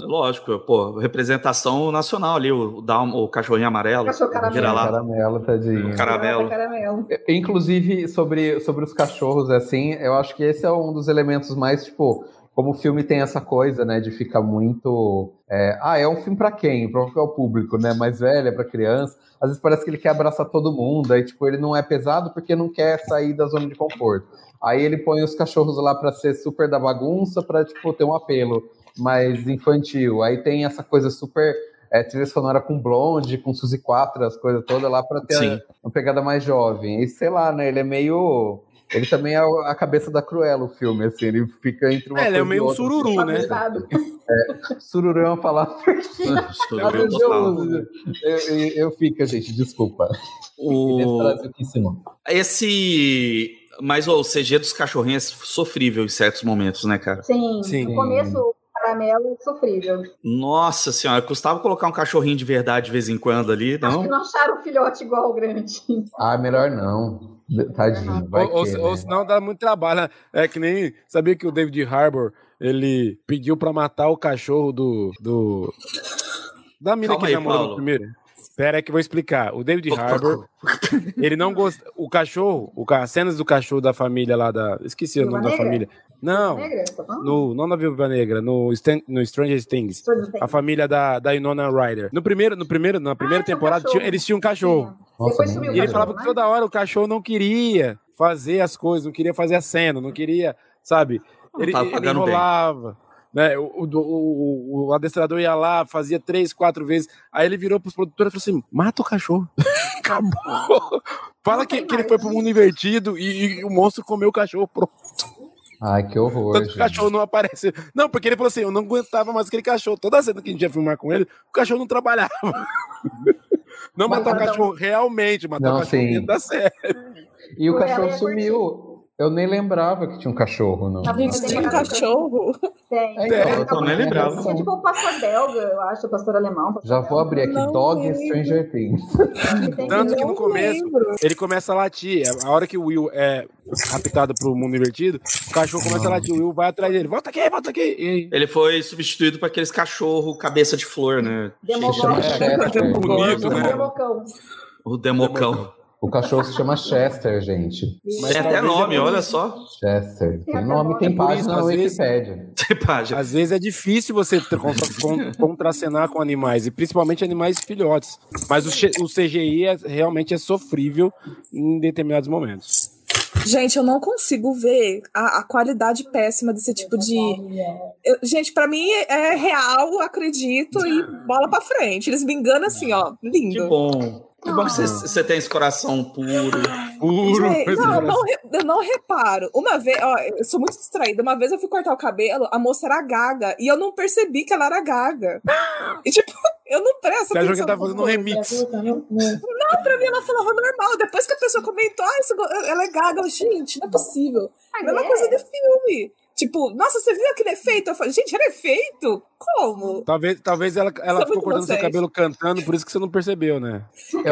Lógico, pô, representação nacional ali, o, o, o cachorrinho amarelo. Cachorro caramelo. Caramelo, tadinho. Caramelo. caramelo. Inclusive, sobre, sobre os cachorros, assim, eu acho que esse é um dos elementos mais, tipo, como o filme tem essa coisa, né, de ficar muito. É, ah, é um filme para quem? Para qual é o público, né? Mais velho, é para criança. Às vezes parece que ele quer abraçar todo mundo, aí, tipo, ele não é pesado porque não quer sair da zona de conforto. Aí ele põe os cachorros lá para ser super da bagunça, para tipo, ter um apelo mais infantil. Aí tem essa coisa super é, trilha sonora com blonde, com Suzy 4, as coisas todas lá para ter a, uma pegada mais jovem. E sei lá, né? Ele é meio. Ele também é a cabeça da Cruella, o filme, assim, ele fica entre uma é, ele é meio um sururu, né? É, sururu é uma palavra que eu, eu, eu fico, gente, desculpa. O... Esse mas o CG dos cachorrinhos é sofrível em certos momentos, né, cara? Sim. Sim. No começo, caramelo sofrível. Nossa senhora, custava colocar um cachorrinho de verdade de vez em quando ali, não? Acho que não acharam o filhote igual ao grande. Ah, melhor não. Tadinho. Vai ou, que, ou, né? ou senão dá muito trabalho. Né? É que nem. Sabia que o David Harbour ele pediu pra matar o cachorro do. do da mina Calma que namorou no primeiro. Pera aí que eu vou explicar. O David Harbour, [laughs] ele não gosta. O cachorro, o, as cenas do cachorro da família lá da. Esqueci o nome da família. Não, Negra, tá no, não na Viva Negra, no, no Stranger Things. A família da, da Inona Ryder. No primeiro, no primeiro, na primeira ah, temporada, tinha, eles tinham um cachorro. Nossa, e ele falava que toda hora o cachorro não queria fazer as coisas, não queria fazer a cena, não queria, sabe? Ele, ele enrolava. Bem. Né? O, o, o, o, adestrador ia lá, fazia três, quatro vezes. Aí ele virou pros produtores e falou assim: mata o cachorro. [laughs] Acabou. Fala que, que, ele foi pro mundo invertido e, e, o monstro comeu o cachorro. Pronto. Ai, que horror. Tanto que o cachorro não apareceu. Não, porque ele falou assim: eu não aguentava mais aquele cachorro. Toda cena que a gente ia filmar com ele, o cachorro não trabalhava. [laughs] Não matar o cachorro realmente, matar o cachorro sim. dentro da série. E o cachorro sumiu. Eu nem lembrava que tinha um cachorro, não. A gente tinha um cachorro? Tem. É, então, eu nem lembrava. Tinha tipo o pastor belga, eu acho, o pastor alemão. Pastor Já vou abrir aqui, não Dog lembro. Stranger Things. Tanto que no começo, ele começa a latir. A hora que o Will é raptado pro mundo invertido, o cachorro começa a latir. O Will vai atrás dele. Volta aqui, volta aqui. Ele foi substituído por aqueles cachorro cabeça de flor, né? Democão. É, bonito, né? Democão. O Democão. O cachorro se chama Chester, gente. Mas tem até nome, olha só. Chester. Tem nome, tem página na Wikipédia. Tem página. Às vezes é difícil você contracenar com animais, e principalmente animais filhotes. Mas o, o CGI é, realmente é sofrível em determinados momentos. Gente, eu não consigo ver a, a qualidade péssima desse tipo de. Eu, gente, para mim é real, acredito, e bola para frente. Eles me enganam assim, ó, lindo. Que bom. Que bom que você tem esse coração puro. Puro. Gente, não, eu não, eu não reparo. Uma vez, ó, eu sou muito distraída. Uma vez eu fui cortar o cabelo, a moça era gaga. E eu não percebi que ela era gaga. [gasps] E tipo, eu não presto Você achou que tava fazendo um remix? Não, pra mim ela falava normal. Depois que a pessoa comentou, ah, ela é gaga. Eu, gente, não é possível. A mesma coisa de filme. Tipo, nossa, você viu aquele efeito? Eu falei, gente, era efeito? Como? Talvez, talvez ela, ela ficou cortando seu cabelo cantando, por isso que você não percebeu, né? Eu,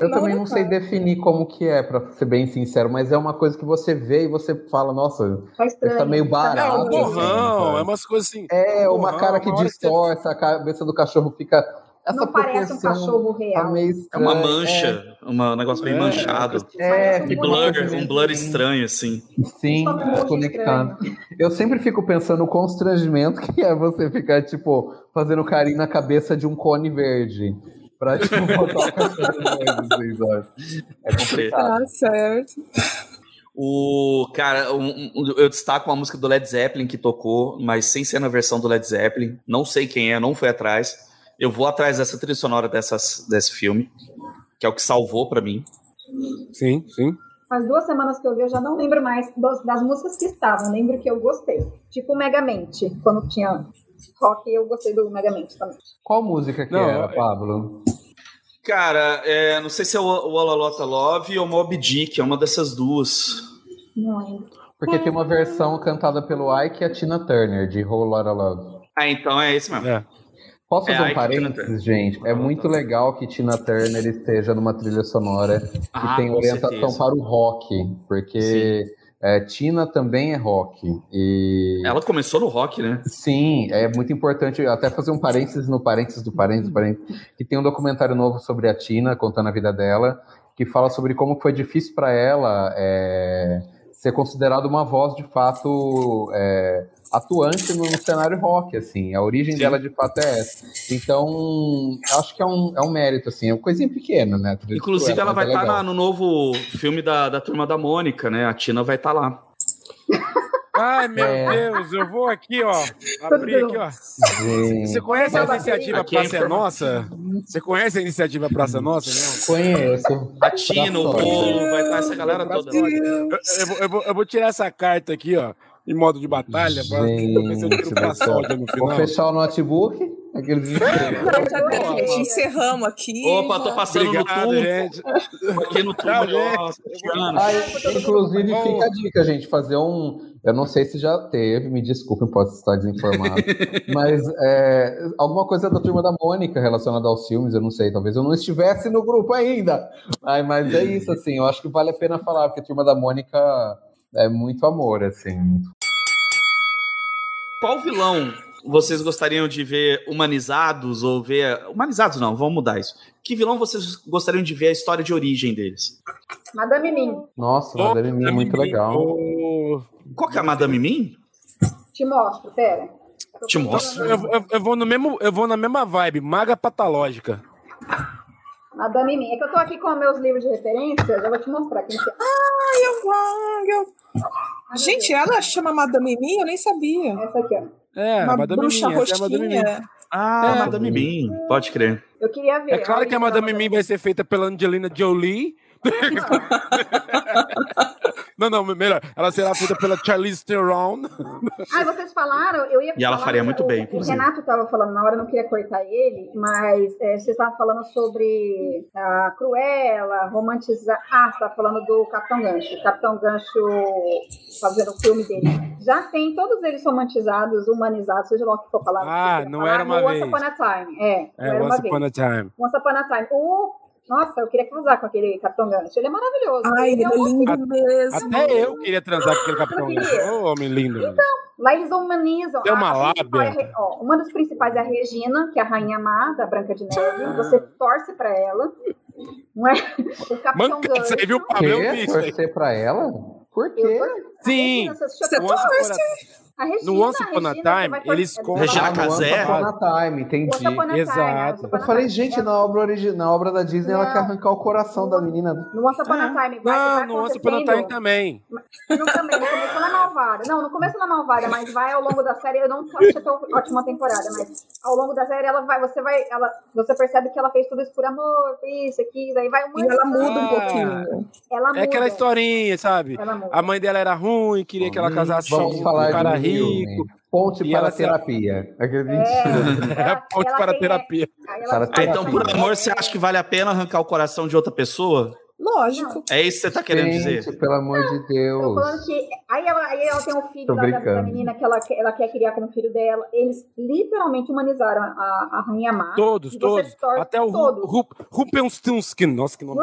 eu também não sei definir como que é, pra ser bem sincero, mas é uma coisa que você vê e você fala, nossa, tá, tá meio barato. É um borrão, assim, é umas coisas assim. É, uma cara que distorce, a cabeça do cachorro fica essa não parece um cachorro real. Tá é uma mancha, é. um negócio meio é, manchado. É, um blur, um blur estranho, assim. Sim, conectado. Eu sempre fico pensando o constrangimento que é você ficar, tipo, fazendo carinho na cabeça de um cone verde. Pra, tipo, [laughs] botar o cachorro verde, É complicado. Tá certo. O cara, um, um, eu destaco uma música do Led Zeppelin que tocou, mas sem ser na versão do Led Zeppelin. Não sei quem é, não foi atrás eu vou atrás dessa trilha sonora dessas, desse filme, que é o que salvou para mim. Sim, sim. Faz duas semanas que eu vi, eu já não lembro mais das, das músicas que estavam, lembro que eu gostei. Tipo Megamente, quando tinha rock, eu gostei do Megamente também. Qual música que não, era, Pablo? Cara, é, não sei se é o Olalota Love ou Mob Dick, é uma dessas duas. Não lembro. Porque tem uma versão cantada pelo Ike e a Tina Turner, de Whole Lotta Love. Ah, então é esse mesmo. É. Posso fazer é, um parênteses, gente? É muito legal que Tina Turner esteja numa trilha sonora que ah, tem orientação certeza. para o rock, porque é, Tina também é rock. E... Ela começou no rock, né? Sim, é muito importante até fazer um parênteses no parênteses do parênteses do parênteses, que tem um documentário novo sobre a Tina, contando a vida dela, que fala sobre como foi difícil para ela é, ser considerada uma voz de fato é, atuante no, cenário rock, assim. A origem Sim. dela de fato é essa. Então, acho que é um, é um mérito, assim, é uma coisinha pequena, né? Inclusive, ela, ela vai estar tá no novo filme da, da Turma da Mônica, né? A Tina vai estar tá lá. [laughs] Ai, meu é... Deus, eu vou aqui, ó. Abrir aqui, ó. Gente. Você conhece a iniciativa aqui Praça é Nossa? Você conhece a iniciativa Praça Nossa, não? Conheço. A Tina, o Bolo, vai estar essa galera toda. Eu, eu, eu, vou, eu vou tirar essa carta aqui, ó em modo de batalha. Pra, Gente, [laughs] Vou fechar o notebook. Aqueles [laughs] Encerramos aqui. Opa, tô passando Obrigado, no túmulo. Gente. Aqui no túmulo. inclusive, fica a dica, gente, fazer um. Eu não sei se já teve, me desculpem, posso estar desinformado. [laughs] mas é, alguma coisa da turma da Mônica relacionada aos filmes, eu não sei. Talvez eu não estivesse no grupo ainda. Ai, mas é isso, assim. Eu acho que vale a pena falar, porque a turma da Mônica é muito amor, assim. Qual vilão vocês gostariam de ver humanizados ou ver. Humanizados não, vamos mudar isso. Que vilão vocês gostariam de ver a história de origem deles? Madame Mim. Nossa, oh, Madame Mim é muito legal. Oh. Qual que é a Madame Mim? Te mostro, pera. Te mostro. Eu, eu, eu, vou no mesmo, eu vou na mesma vibe, maga patológica. Madame Mim. É que eu tô aqui com meus livros de referência, já vou te mostrar quem que é. Ai, Gente, ela chama Madame Mim? Eu nem sabia. Essa aqui, ó. É, Uma Madame bruxa Mim, essa é a Madame Mim. roxinha. Ah, É. Madame Mim, pode crer. Eu queria ver. É claro que a Madame Mim vai ser feita pela Angelina Jolie. [laughs] Não, não, melhor. Ela será feita pela Charlize Theron. Ah, vocês falaram, eu ia E ela falar, faria muito o- bem, O. Renato estava falando na hora, eu não queria cortar ele, mas é, vocês estavam falando sobre a Cruella, romantizar. Ah, você estava falando do Capitão Gancho. Capitão Gancho fazendo o filme dele. Já tem todos eles romantizados, humanizados, seja lá o que for falar. Ah, não era uma no vez. Once Upon a Time. É, É, era uma Once vez. Upon a Time. Once Upon a Time. O... Nossa, eu queria casar com aquele Capitão Gancho. Ele é maravilhoso. Ai, ele é é lindo mesmo. Até eu queria transar com aquele capitão. queria. Ô, homem lindo. mano. Lá eles humanizam. Tem uma lábia. é ó, uma das principais é a Regina, que é a rainha má da Branca de Neve. Você torce pra ela. Não é? O Capitão Manca, você Gancho. viu o Pablo? Torcer pra ela? Por quê? Sim. Regina, você Você Upon a- Regina, no Once Upon a Time, vai eles contam- Regina Ah, no Once Casé? Upon a Time, entendi. A Time, Exato. A Eu falei, Time. gente, É- na obra, origi- na obra da Disney ela Não. quer arrancar o coração da menina. No Once Upon a Time. Vai, vai Não, no Once Upon a Time também. Não, também, no começo ela é malvada. Não, no começo ela é malvada, mas vai ao longo da série, eu não achei até a última temporada, mas ao longo da série ela vai, você vai, ela, você percebe que ela fez tudo isso por amor, isso, aquilo, aí vai E ela muda um Ah. pouquinho. Ela muda. É aquela historinha, sabe? Ela muda. A mãe dela era ruim, queria que ela casasse só Vamos com um cara um filme. Rico. Ponte E para terapia. Aquele É, mentira. [laughs] ela- [laughs] Ponte para terapia. Para faz Então, assim, por amor, é, você acha que vale a pena arrancar o coração de outra pessoa? Lógico. É isso que você tá querendo Gente, dizer? pelo amor de Tô Deus. falando que. Aí ela, aí ela tem um filho Tô da, da- menina que ela, quer- ela quer criar como filho dela. Eles literalmente humanizaram a, a Rainha Má. Todos, todos. torce Até o todos. Ru- Ru- Rumpelstiltskin. Nossa, que nome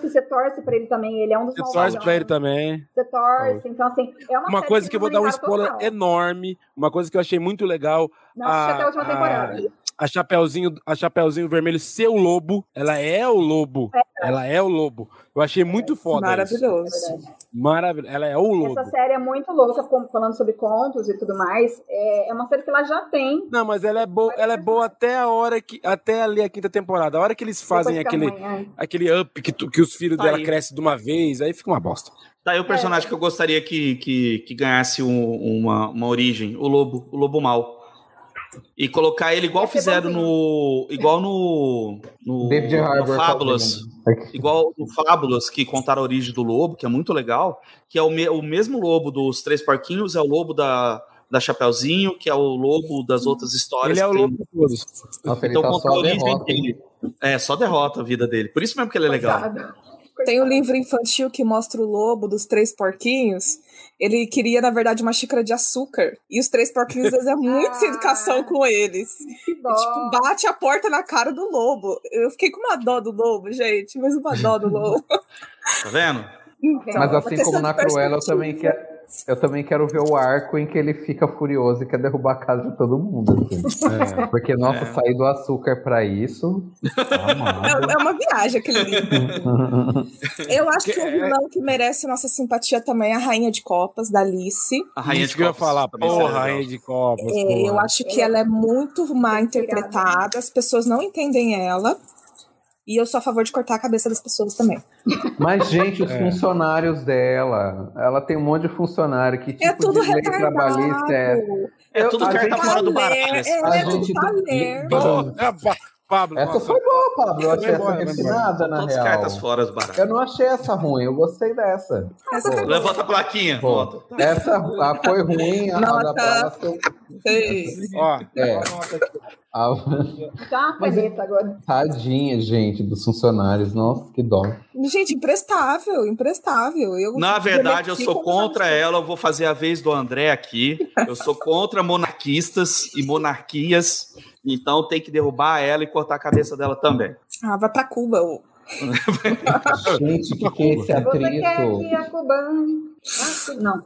que você torce pra ele também. Ele é um dos Você torce pra ele também. Você torce. Então, assim, é uma, Uma coisa que eu vou dar um spoiler total. enorme. Uma coisa que eu achei muito legal. Não assisti até a última a- temporada. A Chapeuzinho, a Chapeuzinho Vermelho, seu lobo. Ela é o lobo. Ela é o lobo. Eu achei muito foda. isso. Maravilhoso. Maravilhoso. Ela é o lobo. Essa série é muito louca, com- falando sobre contos e tudo mais. É, é uma série que ela já tem. Não, mas ela é boa, ela é boa até a hora que. Até ali a quinta temporada. A hora que eles fazem aquele, a é. aquele up que, tu- que os filhos Tá dela aí. crescem de uma vez, aí fica uma bosta. Daí o personagem que eu gostaria que, que, que ganhasse um- uma, uma origem, o lobo, o lobo mal. E colocar ele igual fizeram no. igual no. no, [laughs] David no Harbour. Fábulas. Igual no Fábulas, que contaram a origem do lobo, que é muito legal. Que é o, me- o mesmo lobo dos Três Porquinhos, é o lobo da, da Chapeuzinho, que é o lobo das outras histórias. Ele é o lobo de todos. Nossa, Então tá conta só a origem derrota. dele. É, só derrota a vida dele. Por isso mesmo que ele é legal. Tem um livro infantil que mostra o lobo dos três porquinhos. Ele queria, na verdade, uma xícara de açúcar. E os três porquinhos eles muito [laughs] Ah. sem educação com eles. Que E, tipo, bate a porta na cara do lobo. Eu fiquei com uma dó do lobo, gente. Mas uma dó do lobo. [laughs] Tá vendo? Então, Mas assim como na Cruella, eu também quero. Eu também quero ver o arco em que ele fica furioso e quer derrubar a casa de todo mundo. assim. Porque, nossa, É. sair do açúcar pra isso. É, é uma viagem aquele livro. [laughs] Eu acho que o É. vilão que merece nossa simpatia também é a Rainha de Copas, da Alice. A rainha de que eu ia Copas falar. seria Porra, rainha de copas. É, eu acho que ela é muito mal interpretada, as pessoas não entendem ela. E eu sou a favor de cortar a cabeça das pessoas também. Mas, gente, os É. funcionários dela. Ela tem um monte de funcionário que tipo é tudo de lei trabalhista é. É tudo carta fora do Tá baralho. é, A é tudo Pa- Pablo, Essa nossa. foi boa, Pablo. Eu achei essa refinada, na Todas real. cartas fora do baralho. Eu não achei essa ruim, eu gostei dessa. Essa. Levanta a plaquinha. Pô, essa a foi ruim, a, a da Nota. próxima. Sei. Ó, É. A, Já [laughs] uma Mas- caneta agora. tadinha, gente, dos funcionários. Nossa, que dó. Gente, imprestável, imprestável. Eu Na verdade, eu sou contra ela. Eu vou fazer a vez do André aqui. Eu sou contra monarquistas e monarquias. Então tem que derrubar ela e cortar a cabeça dela também. Ah, vai pra Cuba. ô. [laughs] Gente, o que, que é esse atrito? Não.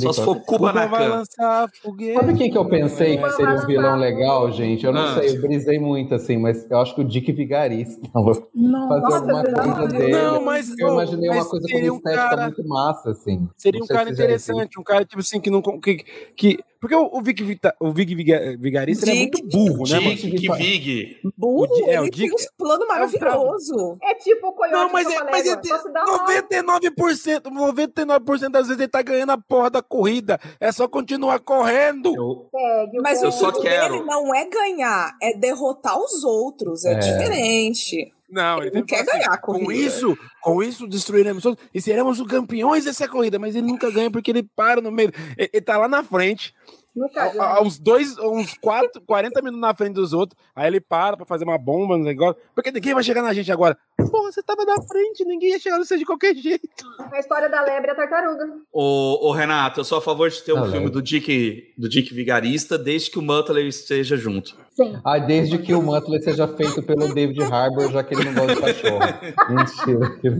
Só se for Cuba na cama. Sabe quem que eu pensei que seria um vilão legal, gente? Eu não ah. sei, eu brisei muito, assim, mas eu acho que o Dick Vigarista [laughs] não, fazer nossa, alguma coisa dele. Não, mas eu imaginei uma coisa com uma estética um cara... muito massa, assim. Seria um cara interessante, um cara, tipo assim, que não. Que, que, porque o, o Vic, Vita, o Vic Vigarista é muito burro, né? Dick Vig. Burro? O, é, o Dick, tem um plano maravilhoso. É tipo o Coyote Não, mas, é, mas é, 99%, 99% das vezes ele tá ganhando a porra da corrida. É só continuar correndo. Eu, mas eu o só quero. dele não é ganhar, é derrotar os outros. É, é. diferente. Não, ele, ele não quer assim, ganhar a corrida. Com isso, com isso destruiremos todos e seremos os campeões dessa corrida. Mas ele nunca ganha porque ele para no meio. Ele, ele tá lá na frente a, uns dois, uns quatro, [laughs] 40 minutos na frente dos outros. Aí ele para pra fazer uma bomba no negócio. Porque ninguém vai chegar na gente agora. Porra, você tava na frente, ninguém ia chegar no você de qualquer jeito. A história da lebre e a tartaruga. Ô, ô, Renato, eu sou a favor de ter um filme do Dick, do Dick Vigarista, desde que o Muttley esteja junto. Sim. Ah, desde que o Muttley seja feito pelo David Harbour, já que ele não gosta de cachorro. [laughs] Mentira, que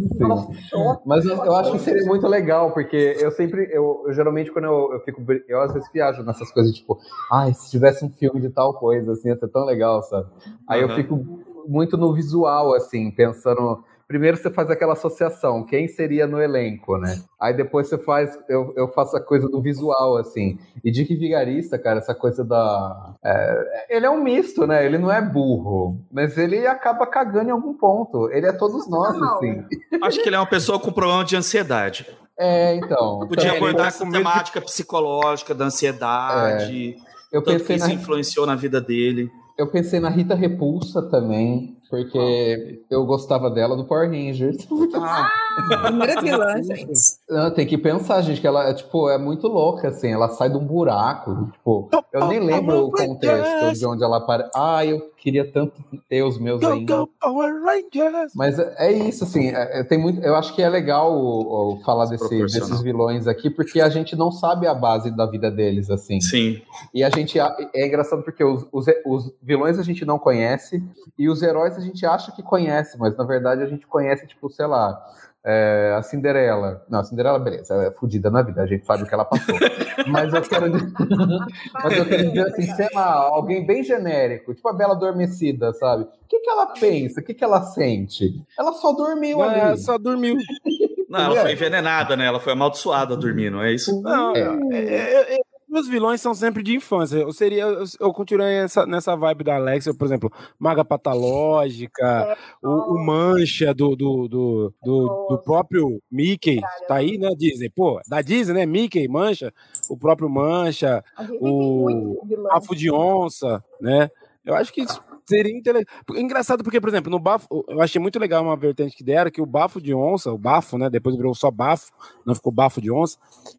Mas eu, eu, acho que seria muito legal, porque eu sempre, eu, eu geralmente quando eu, eu fico, eu às vezes viajo nessa essas coisas, tipo, ai, ah, se tivesse um filme de tal coisa, assim, ia ser tão legal, sabe? Aí uhum. eu fico muito no visual, assim, pensando. Primeiro você faz aquela associação, quem seria no elenco, né? Aí depois você faz, eu, eu faço a coisa do visual, assim. E Dick Vigarista, cara, essa coisa da. É, ele é um misto, né? Ele não é burro, mas ele acaba cagando em algum ponto. Ele é todos nós, assim. Acho que ele é uma pessoa com problema de ansiedade. É, então. Podia abordar essa temática de... psicológica da ansiedade. É. Eu pensei que isso na... influenciou na vida dele. Eu pensei na Rita Repulsa também. Porque eu gostava dela do Power Rangers. Ah, [laughs] primeira vilã, gente. Tem que pensar, gente, que ela tipo, é muito louca, assim. Ela sai de um buraco. Tipo, eu nem lembro o contexto de onde ela aparece. Ah, eu queria tanto ter os meus ainda. Mas é isso, assim. É, é, tem muito, eu acho que é legal o, o falar desse, desses vilões aqui, porque a gente não sabe a base da vida deles, assim. Sim. E a gente. É engraçado porque os, os, os vilões a gente não conhece e os heróis a gente acha que conhece, mas na verdade a gente conhece, tipo, sei lá, é, a Cinderela. Não, a Cinderela, beleza, é fodida na vida, a gente sabe o que ela passou. [laughs] mas eu quero dizer, mas eu quero dizer assim, sei lá, alguém bem genérico, tipo a Bela Adormecida, sabe? O que, que ela pensa? O que, que ela sente? Ela só dormiu é, ali. só dormiu. [laughs] Não, ela foi envenenada, né? Ela foi amaldiçoada dormindo, é isso? Não, é. É, é, os vilões são sempre de infância. Eu seria, eu, eu continuaria nessa, nessa vibe da Alexia, por exemplo, Maga Patológica, [laughs] o, o, Mancha do, do, do, do, do próprio Mickey, tá aí, né, Disney? Pô, da Disney, né? Mickey, Mancha, o próprio Mancha, o Afo de Onça, né? Eu acho que Seria interessante. Engraçado porque, por exemplo, no bafo, eu achei muito legal uma vertente que deram, que o bafo de onça, o bafo, né? Depois virou só bafo, não ficou bafo de onça.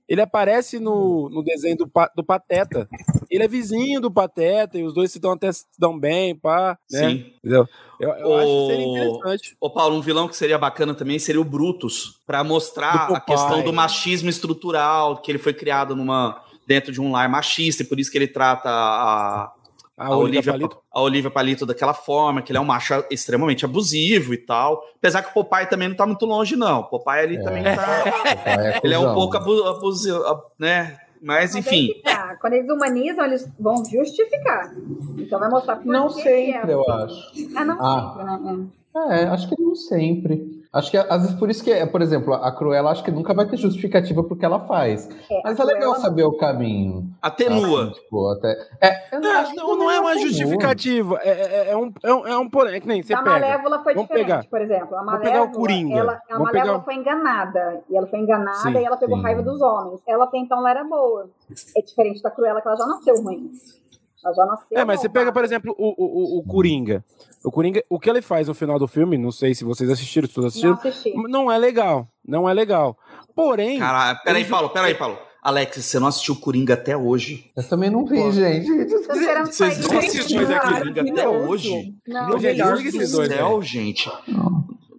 Ele aparece no, no desenho do, do Pateta. Ele é vizinho do Pateta e os dois se dão até se dão bem, pá. Né? Sim. Entendeu? Eu, eu o... acho que seria interessante. Ô, Paulo, um vilão que seria bacana também seria o Brutus, para mostrar a questão do machismo estrutural, que ele foi criado numa dentro de um lar machista, e por isso que ele trata a a, a Olivia, Palito. a Olivia Palito daquela forma, que ele é um macho extremamente abusivo e tal. Apesar que o Popeye também não tá muito longe, não. O Popeye ali é. também [laughs] tá. É [laughs] ele é um pouco abusivo, né? Mas, Mas enfim. Tá. Quando eles humanizam, eles vão justificar. Então vai mostrar por Não sempre, é. eu acho. Ah, não ah. sempre, né? É. é, acho que não sempre. Acho que às vezes por isso que, por exemplo, a Cruella acho que nunca vai ter justificativa pro que ela faz. É, Mas é legal saber o caminho. Atenua. Assim, tipo, até, é, não, não, não é uma justificativa. É, é, é, um, é, um, é um porém, é que nem você a pega. A Malévola foi Vamos diferente, pegar. por exemplo. A Malévola, Vamos pegar o Coringa. Ela, a Vamos Malévola pegar... foi enganada. E ela foi enganada sim, e ela pegou sim. raiva dos homens. Ela até então ela era boa. É diferente da Cruella, que ela já nasceu ruim. Ela já nasceu. É, mas você pega, por exemplo, o, o, o Coringa. O Coringa, o que ele faz no final do filme, não sei se vocês assistiram, se todos assistiram, não, não é legal. Não é legal. Porém. Cara, peraí, Paulo, peraí, Paulo. Alex, você não assistiu Coringa até hoje? Eu também não vi, Pô. gente. Vocês não assistiram Coringa até hoje? Não, Meu Deus do céu, gente.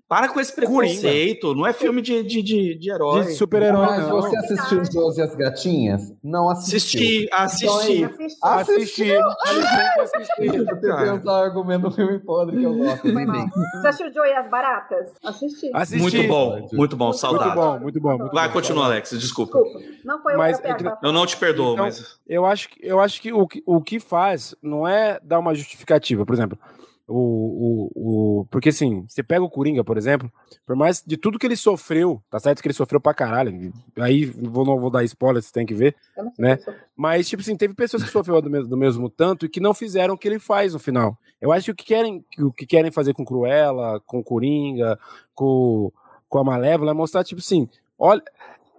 Para com esse preconceito. Coringa. Não é filme de, de, de, de herói. De super-herói. Mas não. você assistiu Os Doze e as Gatinhas? Não assistiu. Assisti, assisti. Então, assisti. Assisti. Eu tentei usar o argumento do filme podre que eu gosto. Você assistiu Joe e as Baratas? Assisti. assisti. Muito bom, muito bom, saudade. Muito bom, muito bom. Muito Vai, bom, continua, Alex, desculpa. desculpa. Não foi mas, entre... Eu não te perdoo, então, mas... Eu acho, eu acho que o, o que faz não é dar uma justificativa. Por exemplo, o, o, o, porque assim, você pega o Coringa, por exemplo, por mais de tudo que ele sofreu, tá certo que ele sofreu pra caralho, aí vou, não vou dar spoiler, você tem que ver, né? Mas, tipo assim, teve pessoas que sofreram do mesmo, do mesmo tanto e que não fizeram o que ele faz no final. Eu acho que o que querem, o que querem fazer com Cruella, com Coringa, com, com a Malévola é mostrar, tipo assim, olha,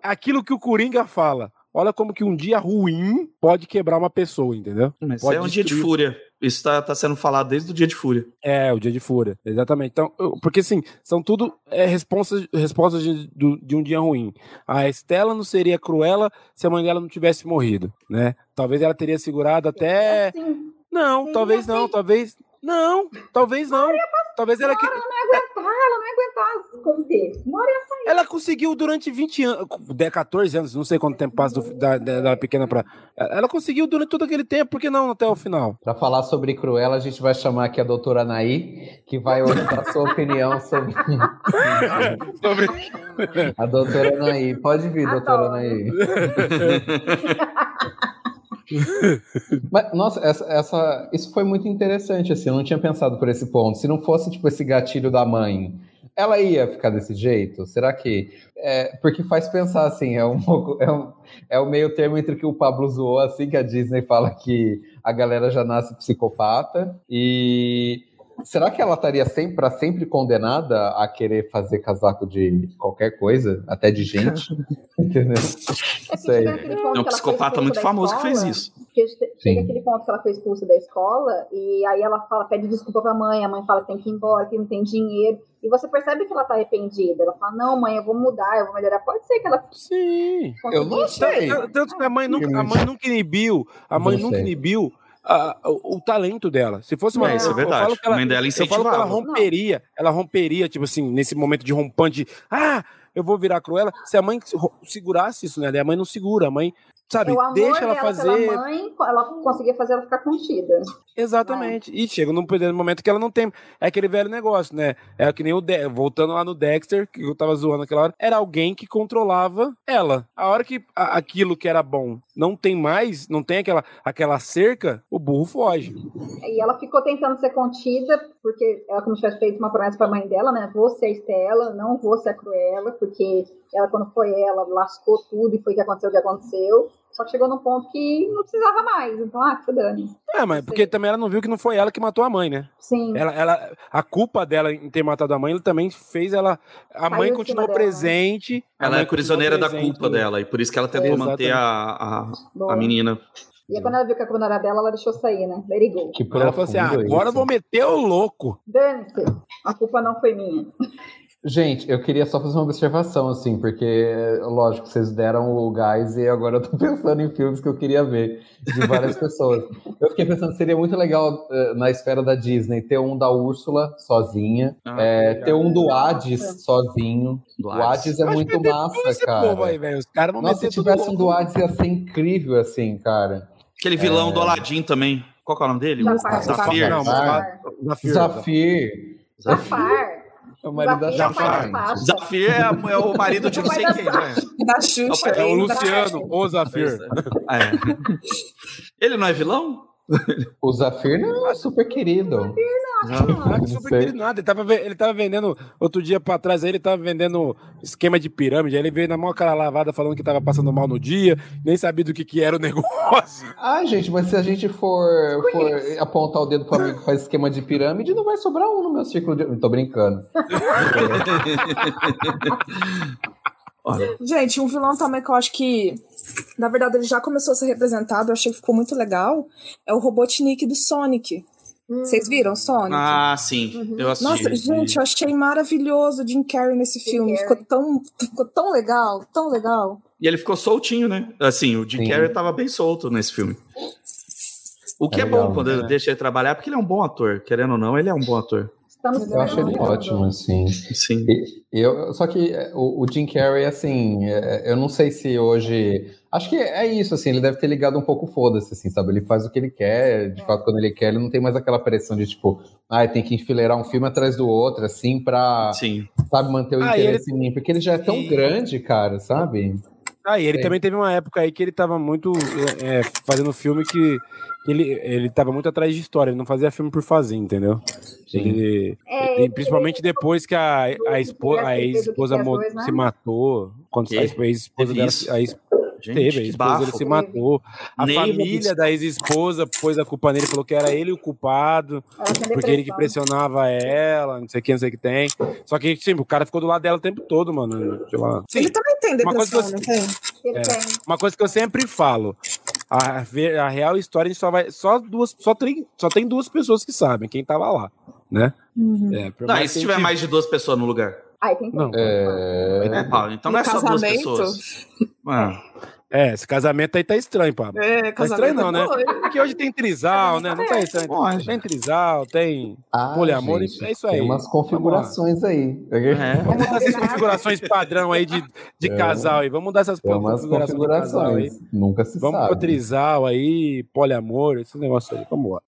aquilo que o Coringa fala. Olha como que um dia ruim pode quebrar uma pessoa, entendeu? Mas pode é um destruir. dia de fúria. Isso tá, tá sendo falado desde o dia de fúria. É, o dia de fúria, exatamente. Então, porque assim, são tudo é, respostas, respostas de, de um dia ruim. A Estela não seria cruela se a mãe dela não tivesse morrido, né? Talvez ela teria segurado até. Assim. Não, talvez não, talvez. Não, talvez não. Talvez ela que. Não ia aguentar conter. Uma hora ia sair. Ela conseguiu durante 20 anos, 14 anos, não sei quanto tempo passa do, da, da, pequena pra. Ela conseguiu durante todo aquele tempo, por que não até o final? Pra falar sobre Cruella, a gente vai chamar aqui a doutora Anaí, que vai dar a sua opinião sobre. [laughs] sobre. [laughs] a doutora Anaí. Pode vir, doutora Anaí. Mas, nossa, essa, essa, isso foi muito interessante, assim, eu não tinha pensado por esse ponto. Se não fosse, tipo, esse gatilho da mãe, ela ia ficar desse jeito? Será que... É, porque faz pensar, assim, é um [laughs] pouco... É, um, é o meio termo entre que o Pablo zoou, assim, que a Disney fala que a galera já nasce psicopata, e Será que ela estaria sempre, para sempre condenada a querer fazer casaco de qualquer coisa, até de gente? [laughs] Entendeu? É Sei. É um psicopata muito famoso escola, que fez isso. Que chega aquele ponto que ela foi expulsa da escola e aí ela fala, pede desculpa pra mãe, a mãe fala que tem que ir embora, que não tem dinheiro. E você percebe que ela tá arrependida. Ela fala, não, mãe, eu vou mudar, eu vou melhorar. Pode ser que ela. Sim. Eu não sei. Tanto que a mãe nunca, a mãe nunca inibiu. A mãe nunca inibiu a, o, o, talento dela. Se fosse uma. É, isso é verdade. Eu falo que ela, a mãe dela incentivava. Eu falo que ela romperia, ela romperia, tipo assim, nesse momento de rompante, ah, eu vou virar cruela. Se a mãe segurasse isso, né? A mãe não segura, a mãe sabe, deixa ela fazer. mãe, ela conseguia fazer ela ficar contida. Exatamente. E chega num momento que ela não tem. É aquele velho negócio, né? É que nem o. De... Voltando lá no Dexter, que eu tava zoando aquela hora, era alguém que controlava ela. A hora que aquilo que era bom não tem mais, não tem aquela, aquela cerca, o burro foge. E ela ficou tentando ser contida, porque ela, como tivesse feito uma promessa pra mãe dela, né? Vou ser Estela, não vou ser a Cruella, porque ela, quando foi ela, lascou tudo e foi o que aconteceu o que aconteceu. Só que chegou num ponto que não precisava mais. Então, ah, que dane. É, mas porque também ela não viu que não foi ela que matou a mãe, né? Sim. Ela, ela, a culpa dela em ter matado a mãe, ele também fez ela. A Saiu mãe continuou presente. Ela é prisioneira da culpa dela, e por isso que ela tentou é, manter a, a, a menina. E aí, quando ela viu que a culpa não era dela, ela deixou sair, né? Let it go. Que ela falou assim: ah, agora eu vou meter o louco. Dane-se, a culpa não foi minha. Gente, eu queria só fazer uma observação, assim, porque, lógico, vocês deram o gás e agora eu tô [laughs] pensando em filmes que eu queria ver, de várias pessoas. Eu fiquei pensando, seria muito legal uh, na esfera da Disney ter um da Úrsula sozinha, ah, é, ter um do Hades sozinho. Do o Hades é muito massa, cara. Aí, Os cara Nossa, se tivesse um do Hades ia ser incrível, assim, cara. Aquele vilão é... do Aladdin também. Qual é o nome dele? Zafir. Zafir. Zafir. Zafir. Zafir. É o marido da Zafir. Zafir é, é, o marido de não sei quem, né? Da Xuxa. É o Luciano, o Zafir. É. Ele não é vilão? O Zafir não é super querido. Não, não, não nada. Ele tava, ele tava vendendo, outro dia pra trás aí, ele tava vendendo esquema de pirâmide. Aí ele veio na mão cara lavada falando que tava passando mal no dia, nem sabia do que, que era o [laughs] negócio. Ah, gente, mas se a gente for, for apontar o dedo pro amigo que faz esquema de pirâmide, não vai sobrar um no meu círculo de. Tô brincando. [laughs] Gente, um vilão também que eu acho que, na verdade, ele já começou a ser representado, eu achei que ficou muito legal, é o Robotnik do Sonic. Vocês viram Sonic? Ah, sim. Uhum. Eu assisti. Nossa, gente, eu achei maravilhoso o Jim Carrey nesse Jim filme. Carrey. Ficou tão, ficou tão legal, tão legal. E ele ficou soltinho, né? Assim, o Jim sim. Carrey tava bem solto nesse filme. O que é, é legal, bom quando né? deixa ele trabalhar, porque ele é um bom ator. Querendo ou não, ele é um bom ator. eu acho ele ótimo, assim. Sim. E, eu, só que é, o, o Jim Carrey, assim, é, eu não sei se hoje. Acho que é isso, assim, ele deve ter ligado um pouco foda-se, assim, sabe? Ele faz o que ele quer, de fato, quando ele quer, ele não tem mais aquela pressão de, tipo, ah, tem que enfileirar um filme atrás do outro, assim, pra, Sim. sabe, manter o Ah, interesse em mim. Porque ele já é tão E- grande, cara, sabe? Ah, e ele Sim. também teve uma época aí que ele tava muito é, é, fazendo filme que ele, ele tava muito atrás de história, ele não fazia filme por fazer, entendeu? Ele, É, ele- principalmente depois que a, a, esposa, a Ele ex-esposa né? se matou. Quando Que? a ex-esposa dela, a ex- Gente, teve, a esposa dele se matou. A Nem família da ex-esposa pôs a culpa nele, falou que era ele o culpado, tem porque ele que depressão. pressionava ela, não sei o que, não sei o que tem. Só que, sim, o cara ficou do lado dela o tempo todo, mano. Sei lá. Sim, Ele também tem Uma coisa depressão, que? Ele É. Uma coisa que eu sempre falo. A, ver- a real história a gente só vai. Só duas. Só tem, só tem duas pessoas que sabem, quem tava lá. Né? É, por Não, mais e se tiver mais de duas pessoas no lugar? Ai, tem Não. É... É, Paulo, então não é só duas pessoas. [laughs] Ah, É, esse casamento aí tá estranho, Pablo. É, Tá estranho não, né? foi. Porque hoje tem trisal, né? Não tá estranho. Pode. Tem trisal, tem Ah, poliamor, gente, é isso aí. Tem umas configurações aí. é. Vamos mudar essas configurações padrão aí de, de É. casal aí. Vamos mudar essas Tem umas configurações de casal aí. configurações. Nunca se Vamos sabe. pro trisal aí, poliamor, esse negócio aí. Vamos lá.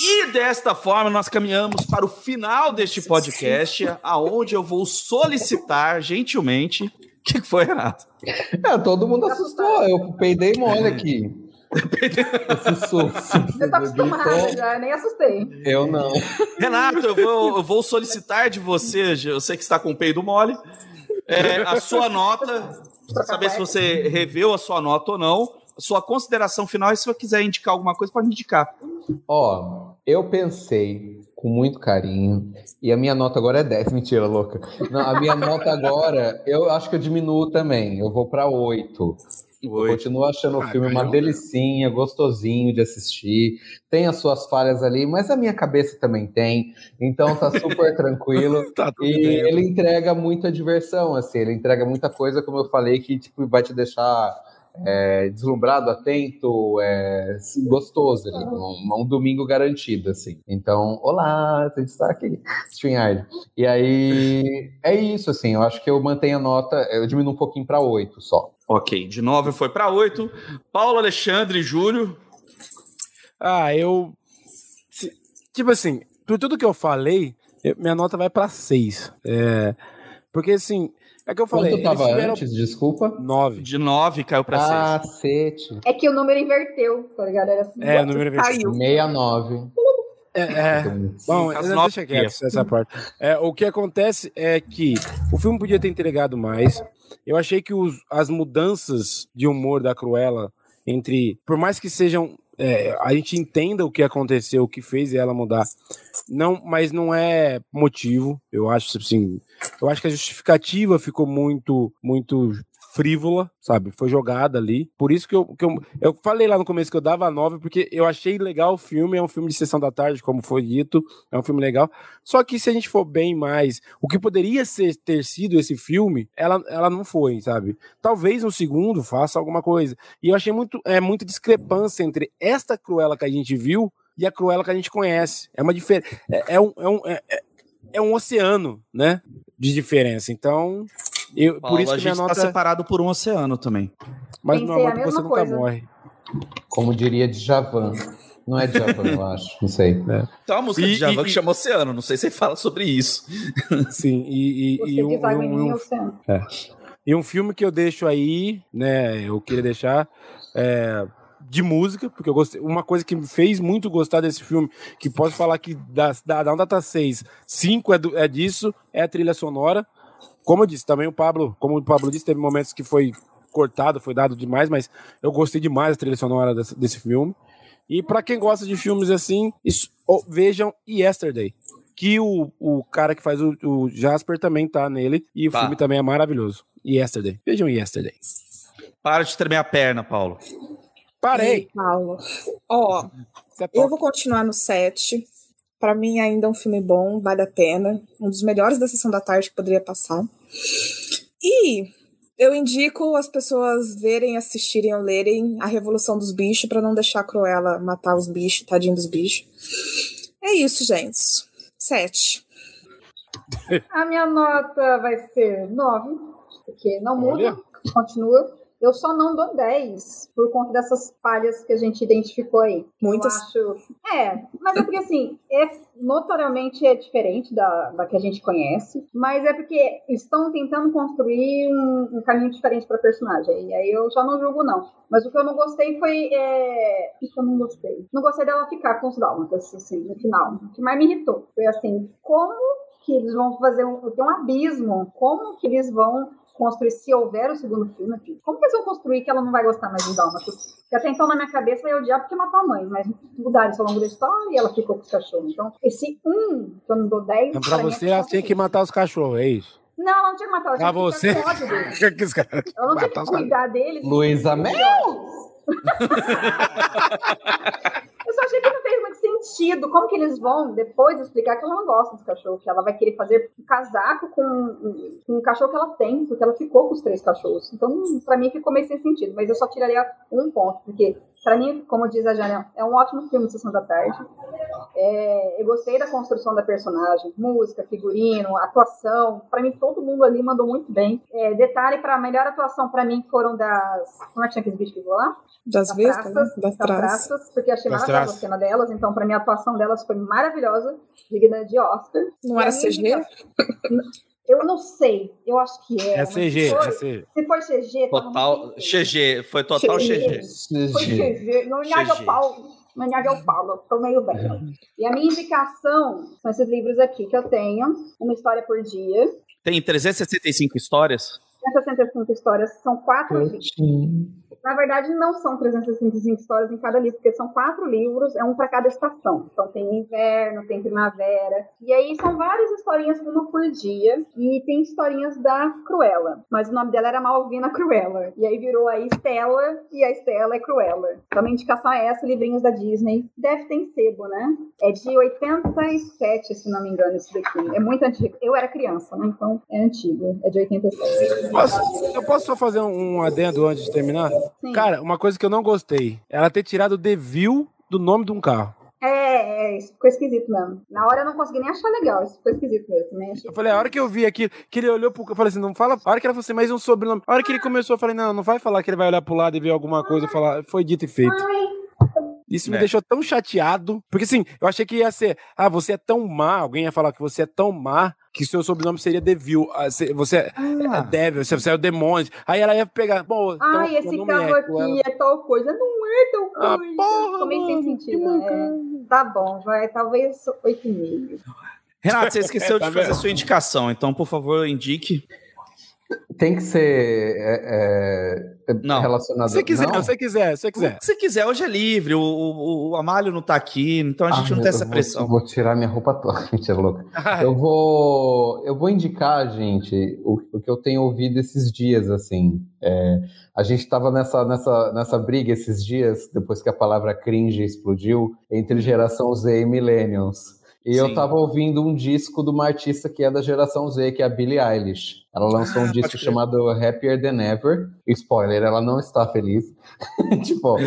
E desta forma nós caminhamos para o final deste podcast, aonde eu vou solicitar gentilmente. O [laughs] que que foi, Renato? É, todo mundo assustou. Eu peidei mole aqui. Esse [laughs] susto. Eu tô acostumada já, nem assustei. Eu não. Renato, eu vou, eu vou solicitar de você, eu sei que está com o peido mole, é, a sua nota, pra saber se você reveu a sua nota ou não, a sua consideração final, e se você quiser indicar alguma coisa, pode indicar. Ó, eu pensei com muito carinho, e a minha nota agora é 10. [laughs] Mentira, louca. Não, a minha nota agora, eu acho que eu diminuo também. Eu vou pra 8. Eu continuo achando o Ah, filme uma delicinha, gostosinho de assistir. Tem as suas falhas ali, mas a minha cabeça também tem. Então tá super [laughs] tranquilo. Tá E bem. ele entrega muita diversão, assim, ele entrega muita coisa, como eu falei, que tipo, vai te deixar é, deslumbrado, atento, é, gostoso ali, um, um domingo garantido, assim. Então, olá, a gente está aqui, StreamYard. E aí, é isso, assim, eu acho que eu mantenho a nota, eu diminuo um pouquinho para 8 só. Ok, de 9 foi para 8. Paulo Alexandre Júlio. Ah, eu. Tipo assim, por tudo que eu falei, minha nota vai pra 6. É, porque assim, é que eu falei. Quanto tava tiveram antes, desculpa? 9. De 9 caiu para 6. Cacete. É que o número inverteu, tá ligado? Era assim. É, o número Caiu. 69. É, é. Bom, As nove deixa quieto essa parte. É, o que acontece é que o filme podia ter entregado mais. Eu achei que os- as mudanças de humor da Cruella entre, por mais que sejam é, a gente entenda o que aconteceu, o que fez ela mudar, não, mas não é motivo. Eu acho assim, eu acho que a justificativa ficou muito, muito frívola, sabe? Foi jogada ali. Por isso que eu, que eu, eu falei lá no começo que eu dava 9, porque eu achei legal o filme. É um filme de sessão da tarde, como foi dito. É um filme legal. Só que se a gente for bem mais, o que poderia ser, ter sido esse filme, ela, ela não foi, sabe? Talvez no segundo faça alguma coisa. E eu achei muito, é, muita discrepância entre esta Cruella que a gente viu e a Cruella que a gente conhece. É uma diferença. É, é um, é, um, é- é um oceano, né? De diferença. Então, eu, por Paulo, isso a que minha gente está nota. separado por um oceano também. Mas Pensei meu amor, a que mesma você nunca coisa. morre. Como diria Djavan. Não é Djavan, eu [laughs] acho. Não sei. Tem uma música E- de Javan e- que chama Oceano, não sei se você fala sobre isso. [laughs] Sim, e, e, e um, e um- um- oceano. E um filme que eu deixo aí, né? Eu queria deixar é, de música, porque eu gostei. Uma coisa que me fez muito gostar desse filme, que posso falar que da, da, da nota 6, 5 é, do- é disso, é a trilha sonora. Como eu disse, também o Pablo, como o Pablo disse, teve momentos que foi cortado, foi dado demais, mas eu gostei demais da trilha sonora desse, desse filme. E pra quem gosta de filmes assim, isso- ó, vejam Yesterday. Que o, o cara que faz o, o Jasper também tá nele. E o Tá. filme também é maravilhoso. Yesterday. Vejam Yesterday. Para de tremer a perna, Paulo. Parei. Ei, Paulo. Ó, é eu vou continuar no 7. Pra mim, ainda é um filme bom, vale a pena. Um dos melhores da sessão da tarde que poderia passar. E eu indico as pessoas verem, assistirem ou lerem A Revolução dos Bichos pra não deixar a Cruella matar os bichos, tadinho dos bichos. É isso, gente. Sete. A minha nota vai ser nove, porque não muda, Olha. continua. Eu só não dou 10 por conta dessas falhas que a gente identificou aí. Muitas. Eu acho. É, mas é porque assim, é, notoriamente é diferente da, da que a gente conhece, mas é porque estão tentando construir um, um caminho diferente para personagem. E aí eu já não julgo, não. Mas o que eu não gostei foi. É... O que eu não gostei? Não gostei dela ficar com os dálmatas, assim, no final. O que mais me irritou foi assim, como que eles vão fazer um, tem um abismo, como que eles vão construir, se houver o segundo filme aqui, como que eles vão construir que ela não vai gostar mais de Dálmatas? Porque até então na minha cabeça eu odiar porque matou a mãe, mas mudaram isso ao longo da história e ela ficou com os cachorros. Então, esse um, que eu não dou 10. Então, pra você, ela tinha que matar os cachorros, é isso? Não, ela não tinha que matar, ela tinha que você? [laughs] ela não tinha que cuidar deles. Luísa Mel! [laughs] Eu só achei que não fez sentido. Como que eles vão depois explicar que ela não gosta dos cachorros, que ela vai querer fazer um casaco com, um cachorro que ela tem, porque ela ficou com os três cachorros. Então, para mim, ficou meio sem sentido. Mas eu só tiraria um ponto, porque para mim, como diz a Jana, é um ótimo filme de Sessão da Tarde. É, eu gostei da construção da personagem, música, figurino, atuação. Para mim, todo mundo ali mandou muito bem. É, detalhe para a melhor atuação para mim foram das. Como é que tinha aqueles bichos que lá? Das da vistas, praças, das da praças, porque achei das maravilhosa a cena delas. Então, para mim, a atuação delas foi maravilhosa, digna de Oscar. Não era CG? Eu não sei, eu acho que é. É CG, for, é CG. Se for CG, total CG, foi total CG. CG. Foi CG. Não olhar ao Paulo, não olhar ao Paulo, tô meio bem. E a minha indicação são esses livros aqui que eu tenho, uma história por dia. Tem 365 histórias? 365 histórias, são quatro livros. Na verdade, não são 365 histórias em cada livro, porque são quatro livros, é um para cada estação. Então tem inverno, tem primavera. E aí são várias historinhas, uma por dia. E tem historinhas da Cruella. Mas o nome dela era Malvina Cruella. E aí virou a Estela, e a Estela é Cruella. Então a indicação é essa, livrinhos da Disney. Deve ter em sebo, né? É de 87, se não me engano, esse daqui. É muito antigo. Eu era criança, né? Então é antigo. É de 87. Posso, eu posso só fazer um adendo antes de terminar? Sim. Cara, uma coisa que eu não gostei, ela ter tirado o Devil do nome de um carro. É, é, isso ficou esquisito mesmo. Na hora eu não consegui nem achar legal, isso ficou esquisito mesmo. Também achei... Eu falei, a hora que eu vi aquilo, que ele olhou pro. Eu falei assim, não fala. A hora que ela falou assim, mais um sobrenome. A hora que ele começou, eu falei, não, não vai falar que ele vai olhar pro lado e ver alguma coisa. Falar, foi dito e feito. Ai. Isso me é. deixou tão chateado. Porque assim, eu achei que ia ser, ah, você é tão má, alguém ia falar que você é tão má que seu sobrenome seria Devil. Ah, você é, ah. é Devil, você é o demônio. Aí ela ia pegar, bom, então, Ai, esse carro é, aqui é tal coisa. Não é tal ah, coisa. Ah, porra, Também sem sentido. É. Tá bom, vai, talvez 8,5. Renato, você [laughs] esqueceu tá de fazer a sua indicação, então, por favor, indique. Tem que ser é, é, não. relacionado... Se quiser, não? se quiser, se quiser. Se quiser, hoje é livre, o, o, o Amália não tá aqui, então a gente ah, não tem essa pressão. Vou, vou tirar minha roupa toda, [laughs] mentira louca. eu vou eu vou indicar, gente, o, o que eu tenho ouvido esses dias, assim. É, a gente estava nessa, nessa, nessa briga esses dias, depois que a palavra cringe explodiu, entre geração Z e millennials. E Sim. eu tava ouvindo um disco de uma artista que é da geração Z, que é a Billie Eilish. Ela lançou ah, um disco chamado Happier Than Ever. Spoiler, ela não está feliz. [laughs] tipo,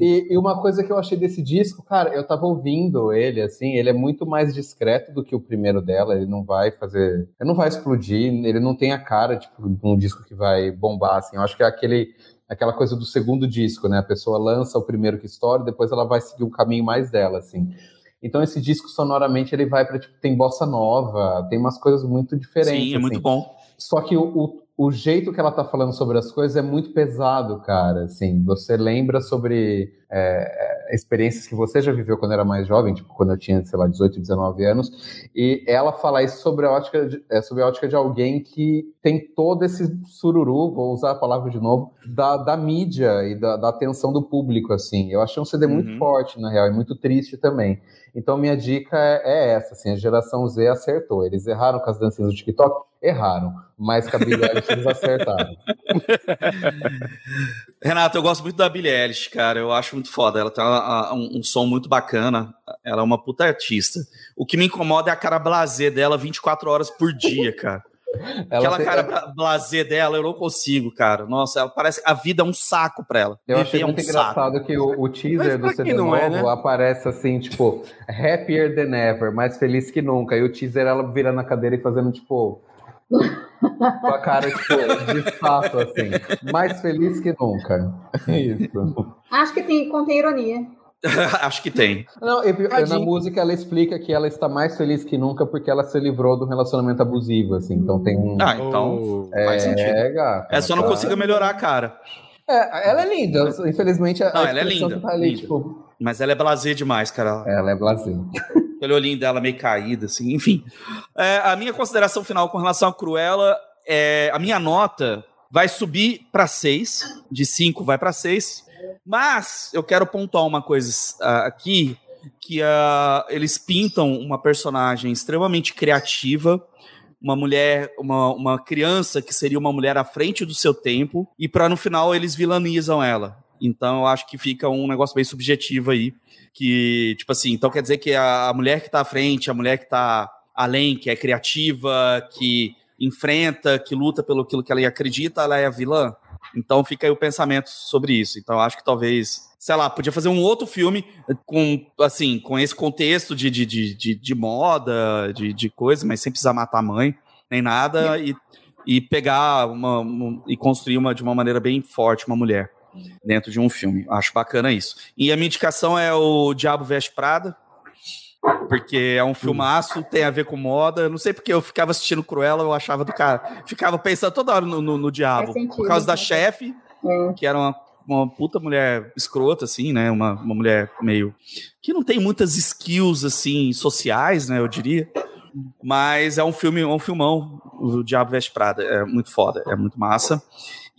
e, e, uma coisa que eu achei desse disco, cara, eu tava ouvindo ele, assim, ele é muito mais discreto do que o primeiro dela. Ele não vai fazer. Ele não vai explodir, ele não tem a cara, tipo, de um disco que vai bombar, assim. Eu acho que é aquele aquela coisa do segundo disco, né? A pessoa lança o primeiro que estoura, depois ela vai seguir um caminho mais dela, assim. Então esse disco sonoramente ele vai para tipo tem bossa nova, tem umas coisas muito diferentes. Sim, é assim. muito bom. Só que o, o, o, jeito que ela tá falando sobre as coisas é muito pesado, cara. Assim, você lembra sobre é, experiências que você já viveu quando era mais jovem, tipo quando eu tinha, sei lá, 18, 19 anos, e ela fala isso sobre a ótica de, é, sobre a ótica de alguém que tem todo esse sururu, vou usar a palavra de novo, da, da mídia e da, da atenção do público, assim. Eu achei um CD uhum. muito forte, na real, e muito triste também. Então, minha dica é, é, essa, assim, a geração Z acertou. Eles erraram com as dancinhas do TikTok? Erraram, mas com a Billie Eilish eles acertaram. [laughs] Renato, eu gosto muito da Billie Eilish, cara, eu acho muito foda. Ela tem uma, um, um, som muito bacana, ela é uma puta artista. O que me incomoda é a cara blazer dela 24 horas por dia, cara. [laughs] Aquela tem... cara blazer dela, eu não consigo, cara. Nossa, ela parece a vida é um saco pra ela. Eu achei é muito um engraçado saco. que o, o teaser do CD novo é, né? aparece assim, tipo, happier than ever, mais feliz que nunca. E o teaser ela virando a cadeira e fazendo, tipo, com a cara, tipo, de fato, assim. Mais feliz que nunca. Isso. Acho que tem, contém ironia. [laughs] Acho que tem. Não, na música ela explica que ela está mais feliz que nunca porque ela se livrou do relacionamento abusivo, assim. Então tem um. Ah, então é, faz sentido. É, é só não tá... consiga melhorar a cara. É, ela é linda. Infelizmente, não, ela é linda. Tá ali, linda. Tipo... Mas ela é blazer demais, cara. Ela é blazer. Pelo olhinho dela meio caído, assim. Enfim. É, a minha consideração final com relação a Cruella é. A minha nota vai subir para 6. De 5 vai para 6. Mas eu quero pontuar uma coisa uh, aqui, que uh, eles pintam uma personagem extremamente criativa, uma mulher, uma, uma criança que seria uma mulher à frente do seu tempo, e para no final eles vilanizam ela. Então eu acho que fica um negócio bem subjetivo aí, que, tipo assim, então quer dizer que a mulher que está à frente, a mulher que está além, que é criativa, que enfrenta, que luta pelo aquilo que ela acredita, ela é a vilã? Então fica aí o pensamento sobre isso. Então acho que talvez, sei lá, podia fazer um outro filme com, assim, com esse contexto de, de, de, de, moda, de, de coisa, mas sem precisar matar a mãe, nem nada, e, e pegar uma, uma, e construir uma de uma maneira bem forte uma mulher dentro de um filme. Acho bacana isso. E a minha indicação é o Diabo Veste Prada, porque é um filmaço, tem a ver com moda. Eu não sei porque eu ficava assistindo Cruella, eu achava do cara. Ficava pensando toda hora no, no, no diabo. Sentido, por causa da chefe, é. que era uma, uma puta mulher escrota, assim, né? Uma, uma mulher meio. que não tem muitas skills, assim, sociais, né? Eu diria. Mas é um filme, é um filmão, o Diabo Veste Prada. É muito foda, é muito massa.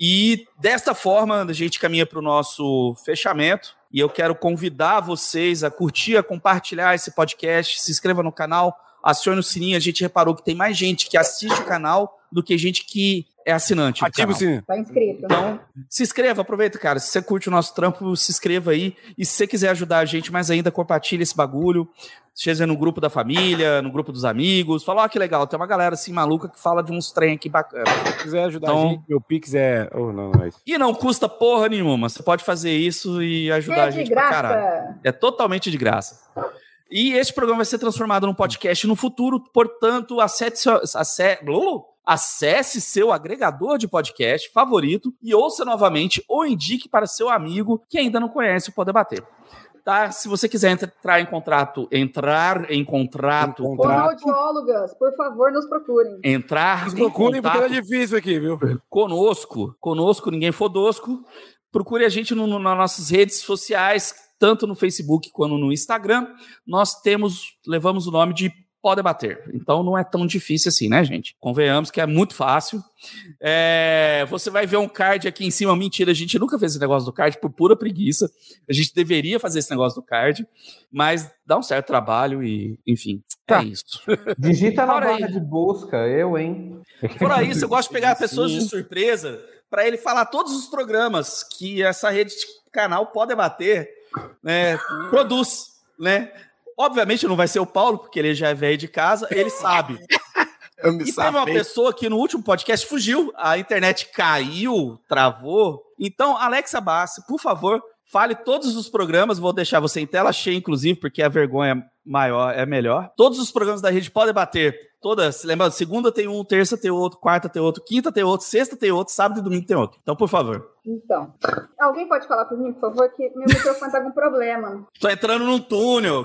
E desta forma, a gente caminha para o nosso fechamento. E eu quero convidar vocês a curtir, a compartilhar esse podcast, se inscreva no canal, acione o sininho. A gente reparou que tem mais gente que assiste o canal do que gente que é assinante. Ativa o sininho. Tá inscrito. Então, se inscreva, aproveita, cara. Se você curte o nosso trampo, se inscreva aí. E se você quiser ajudar a gente mais ainda, compartilhe esse bagulho. Seja no grupo da família, no grupo dos amigos. Fala, ó, oh, que legal, tem uma galera assim maluca que fala de uns trem aqui bacana. Se quiser ajudar então, a gente, meu Pix é. Oh, não, não é isso. E não custa porra nenhuma. Você pode fazer isso e ajudar é a gente graça. pra caralho. É totalmente de graça. E este programa vai ser transformado num podcast no futuro, portanto, acesse, acesse, acesse seu agregador de podcast favorito e ouça novamente ou indique para seu amigo que ainda não conhece o Poder Bater tá? Se você quiser entrar em contrato, entrar em contrato. Em contrato. por favor, nos procurem. Entrar. Nos procurem porque é difícil aqui, viu? Conosco, conosco, ninguém fodosco. Procure a gente no, no, nas nossas redes sociais, tanto no Facebook quanto no Instagram. Nós temos, levamos o nome de pode bater. Então não é tão difícil assim, né, gente? Convenhamos que é muito fácil. É, você vai ver um card aqui em cima. Mentira, a gente nunca fez esse negócio do card por pura preguiça. A gente deveria fazer esse negócio do card, mas dá um certo trabalho e, enfim, é tá. é isso. [laughs] Digita na barra de busca, eu, hein? Fora isso, eu gosto de pegar [laughs] pessoas de surpresa para ele falar todos os programas que essa rede de canal pode bater, né, produz, né? Obviamente não vai ser o Paulo, porque ele já é velho de casa, ele sabe. [laughs] Eu me e teve uma pessoa que no último podcast fugiu, a internet caiu, travou. Então, Alexa Bassi, por favor, fale todos os programas. Vou deixar você em tela cheia, inclusive, porque a vergonha maior é melhor. Todos os programas da rede podem bater. Todas, lembrando, segunda tem um, terça tem outro, quarta tem outro, quinta tem outro, sexta tem outro, sábado e domingo tem outro. Então, por favor. Então, alguém pode falar por mim, por favor, que meu microfone tá com problema. Tô entrando num túnel.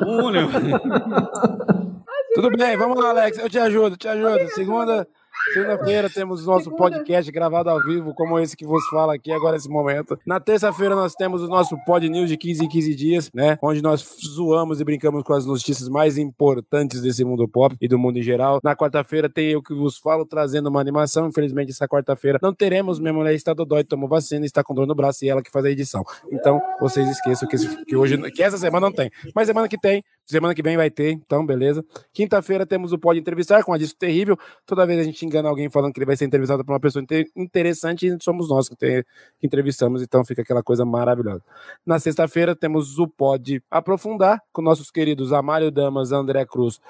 túnel. [laughs] Tudo bem, vamos lá, Alex. Eu te ajudo, te ajudo. Segunda. Segunda-feira temos nosso podcast gravado ao vivo, como esse que vos fala aqui agora nesse momento. Na terça-feira nós temos o nosso Pod News de 15 em 15 dias, né? Onde nós zoamos e brincamos com as notícias mais importantes desse mundo pop e do mundo em geral. Na quarta-feira tem eu que vos falo trazendo uma animação. Infelizmente, essa quarta-feira não teremos. Minha mulher está dodói, tomou vacina, está com dor no braço e ela que faz a edição. Então, vocês esqueçam que, esse, que hoje, que essa semana não tem. Mas semana que tem, semana que vem vai ter, então beleza. Quinta-feira temos o Pode Entrevistar com a Disco Terrível. Toda vez a gente engana alguém falando que ele vai ser entrevistado por uma pessoa interessante e somos nós que, que entrevistamos, então fica aquela coisa maravilhosa. Na sexta-feira temos o Pode Aprofundar com nossos queridos Amário Damas, André Cruz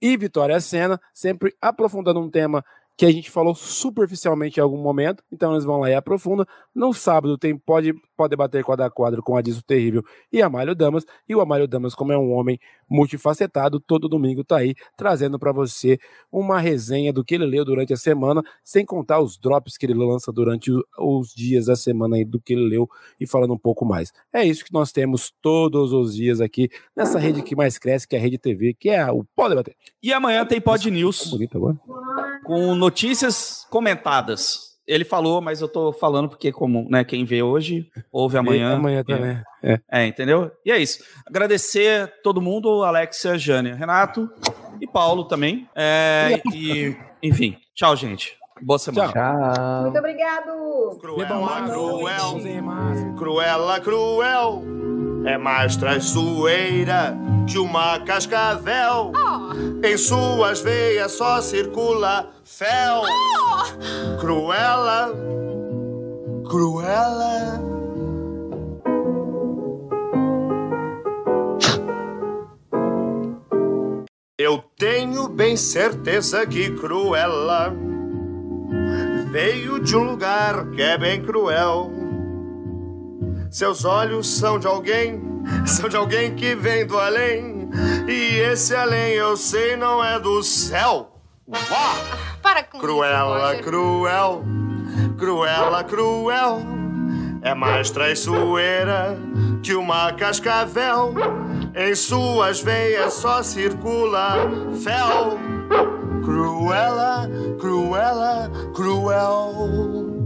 e Vitória Sena, sempre aprofundando um tema que a gente falou superficialmente em algum momento, então eles vão lá e aprofundam. No sábado tem Pode, pode Bater Quadra a Quadro com Adisso Terrível e Amálio Damas, e o Amálio Damas, como é um homem multifacetado, todo domingo tá aí trazendo para você uma resenha do que ele leu durante a semana, sem contar os drops que ele lança durante os dias da semana aí do que ele leu e falando um pouco mais. É isso que nós temos todos os dias aqui nessa rede que mais cresce, que é a Rede TV, que é o Pode Bater. E amanhã tem Pod News. Tá bonito agora com notícias comentadas. Ele falou, mas eu tô falando porque, como né, quem vê hoje, ouve amanhã. amanhã também. É. é, entendeu? E é isso. Agradecer todo mundo, Alexia, Jânia, Renato e Paulo também. É, e, enfim, tchau, gente. Boa semana. Tchau. Muito obrigado. Cruela, cruel. Cruela, cruel é mais traiçoeira que uma cascavel. Oh. Em suas veias só circula fel. Oh. Cruela, cruela. Eu tenho bem certeza que Cruella veio de um lugar que é bem cruel. Seus olhos são de alguém, são de alguém que vem do além. E esse além eu sei não é do céu. Uau! Para com Cruela, isso, cruel, cruela, cruel. É mais traiçoeira que uma cascavel. Em suas veias só circula fel. Cruela, cruela, cruel.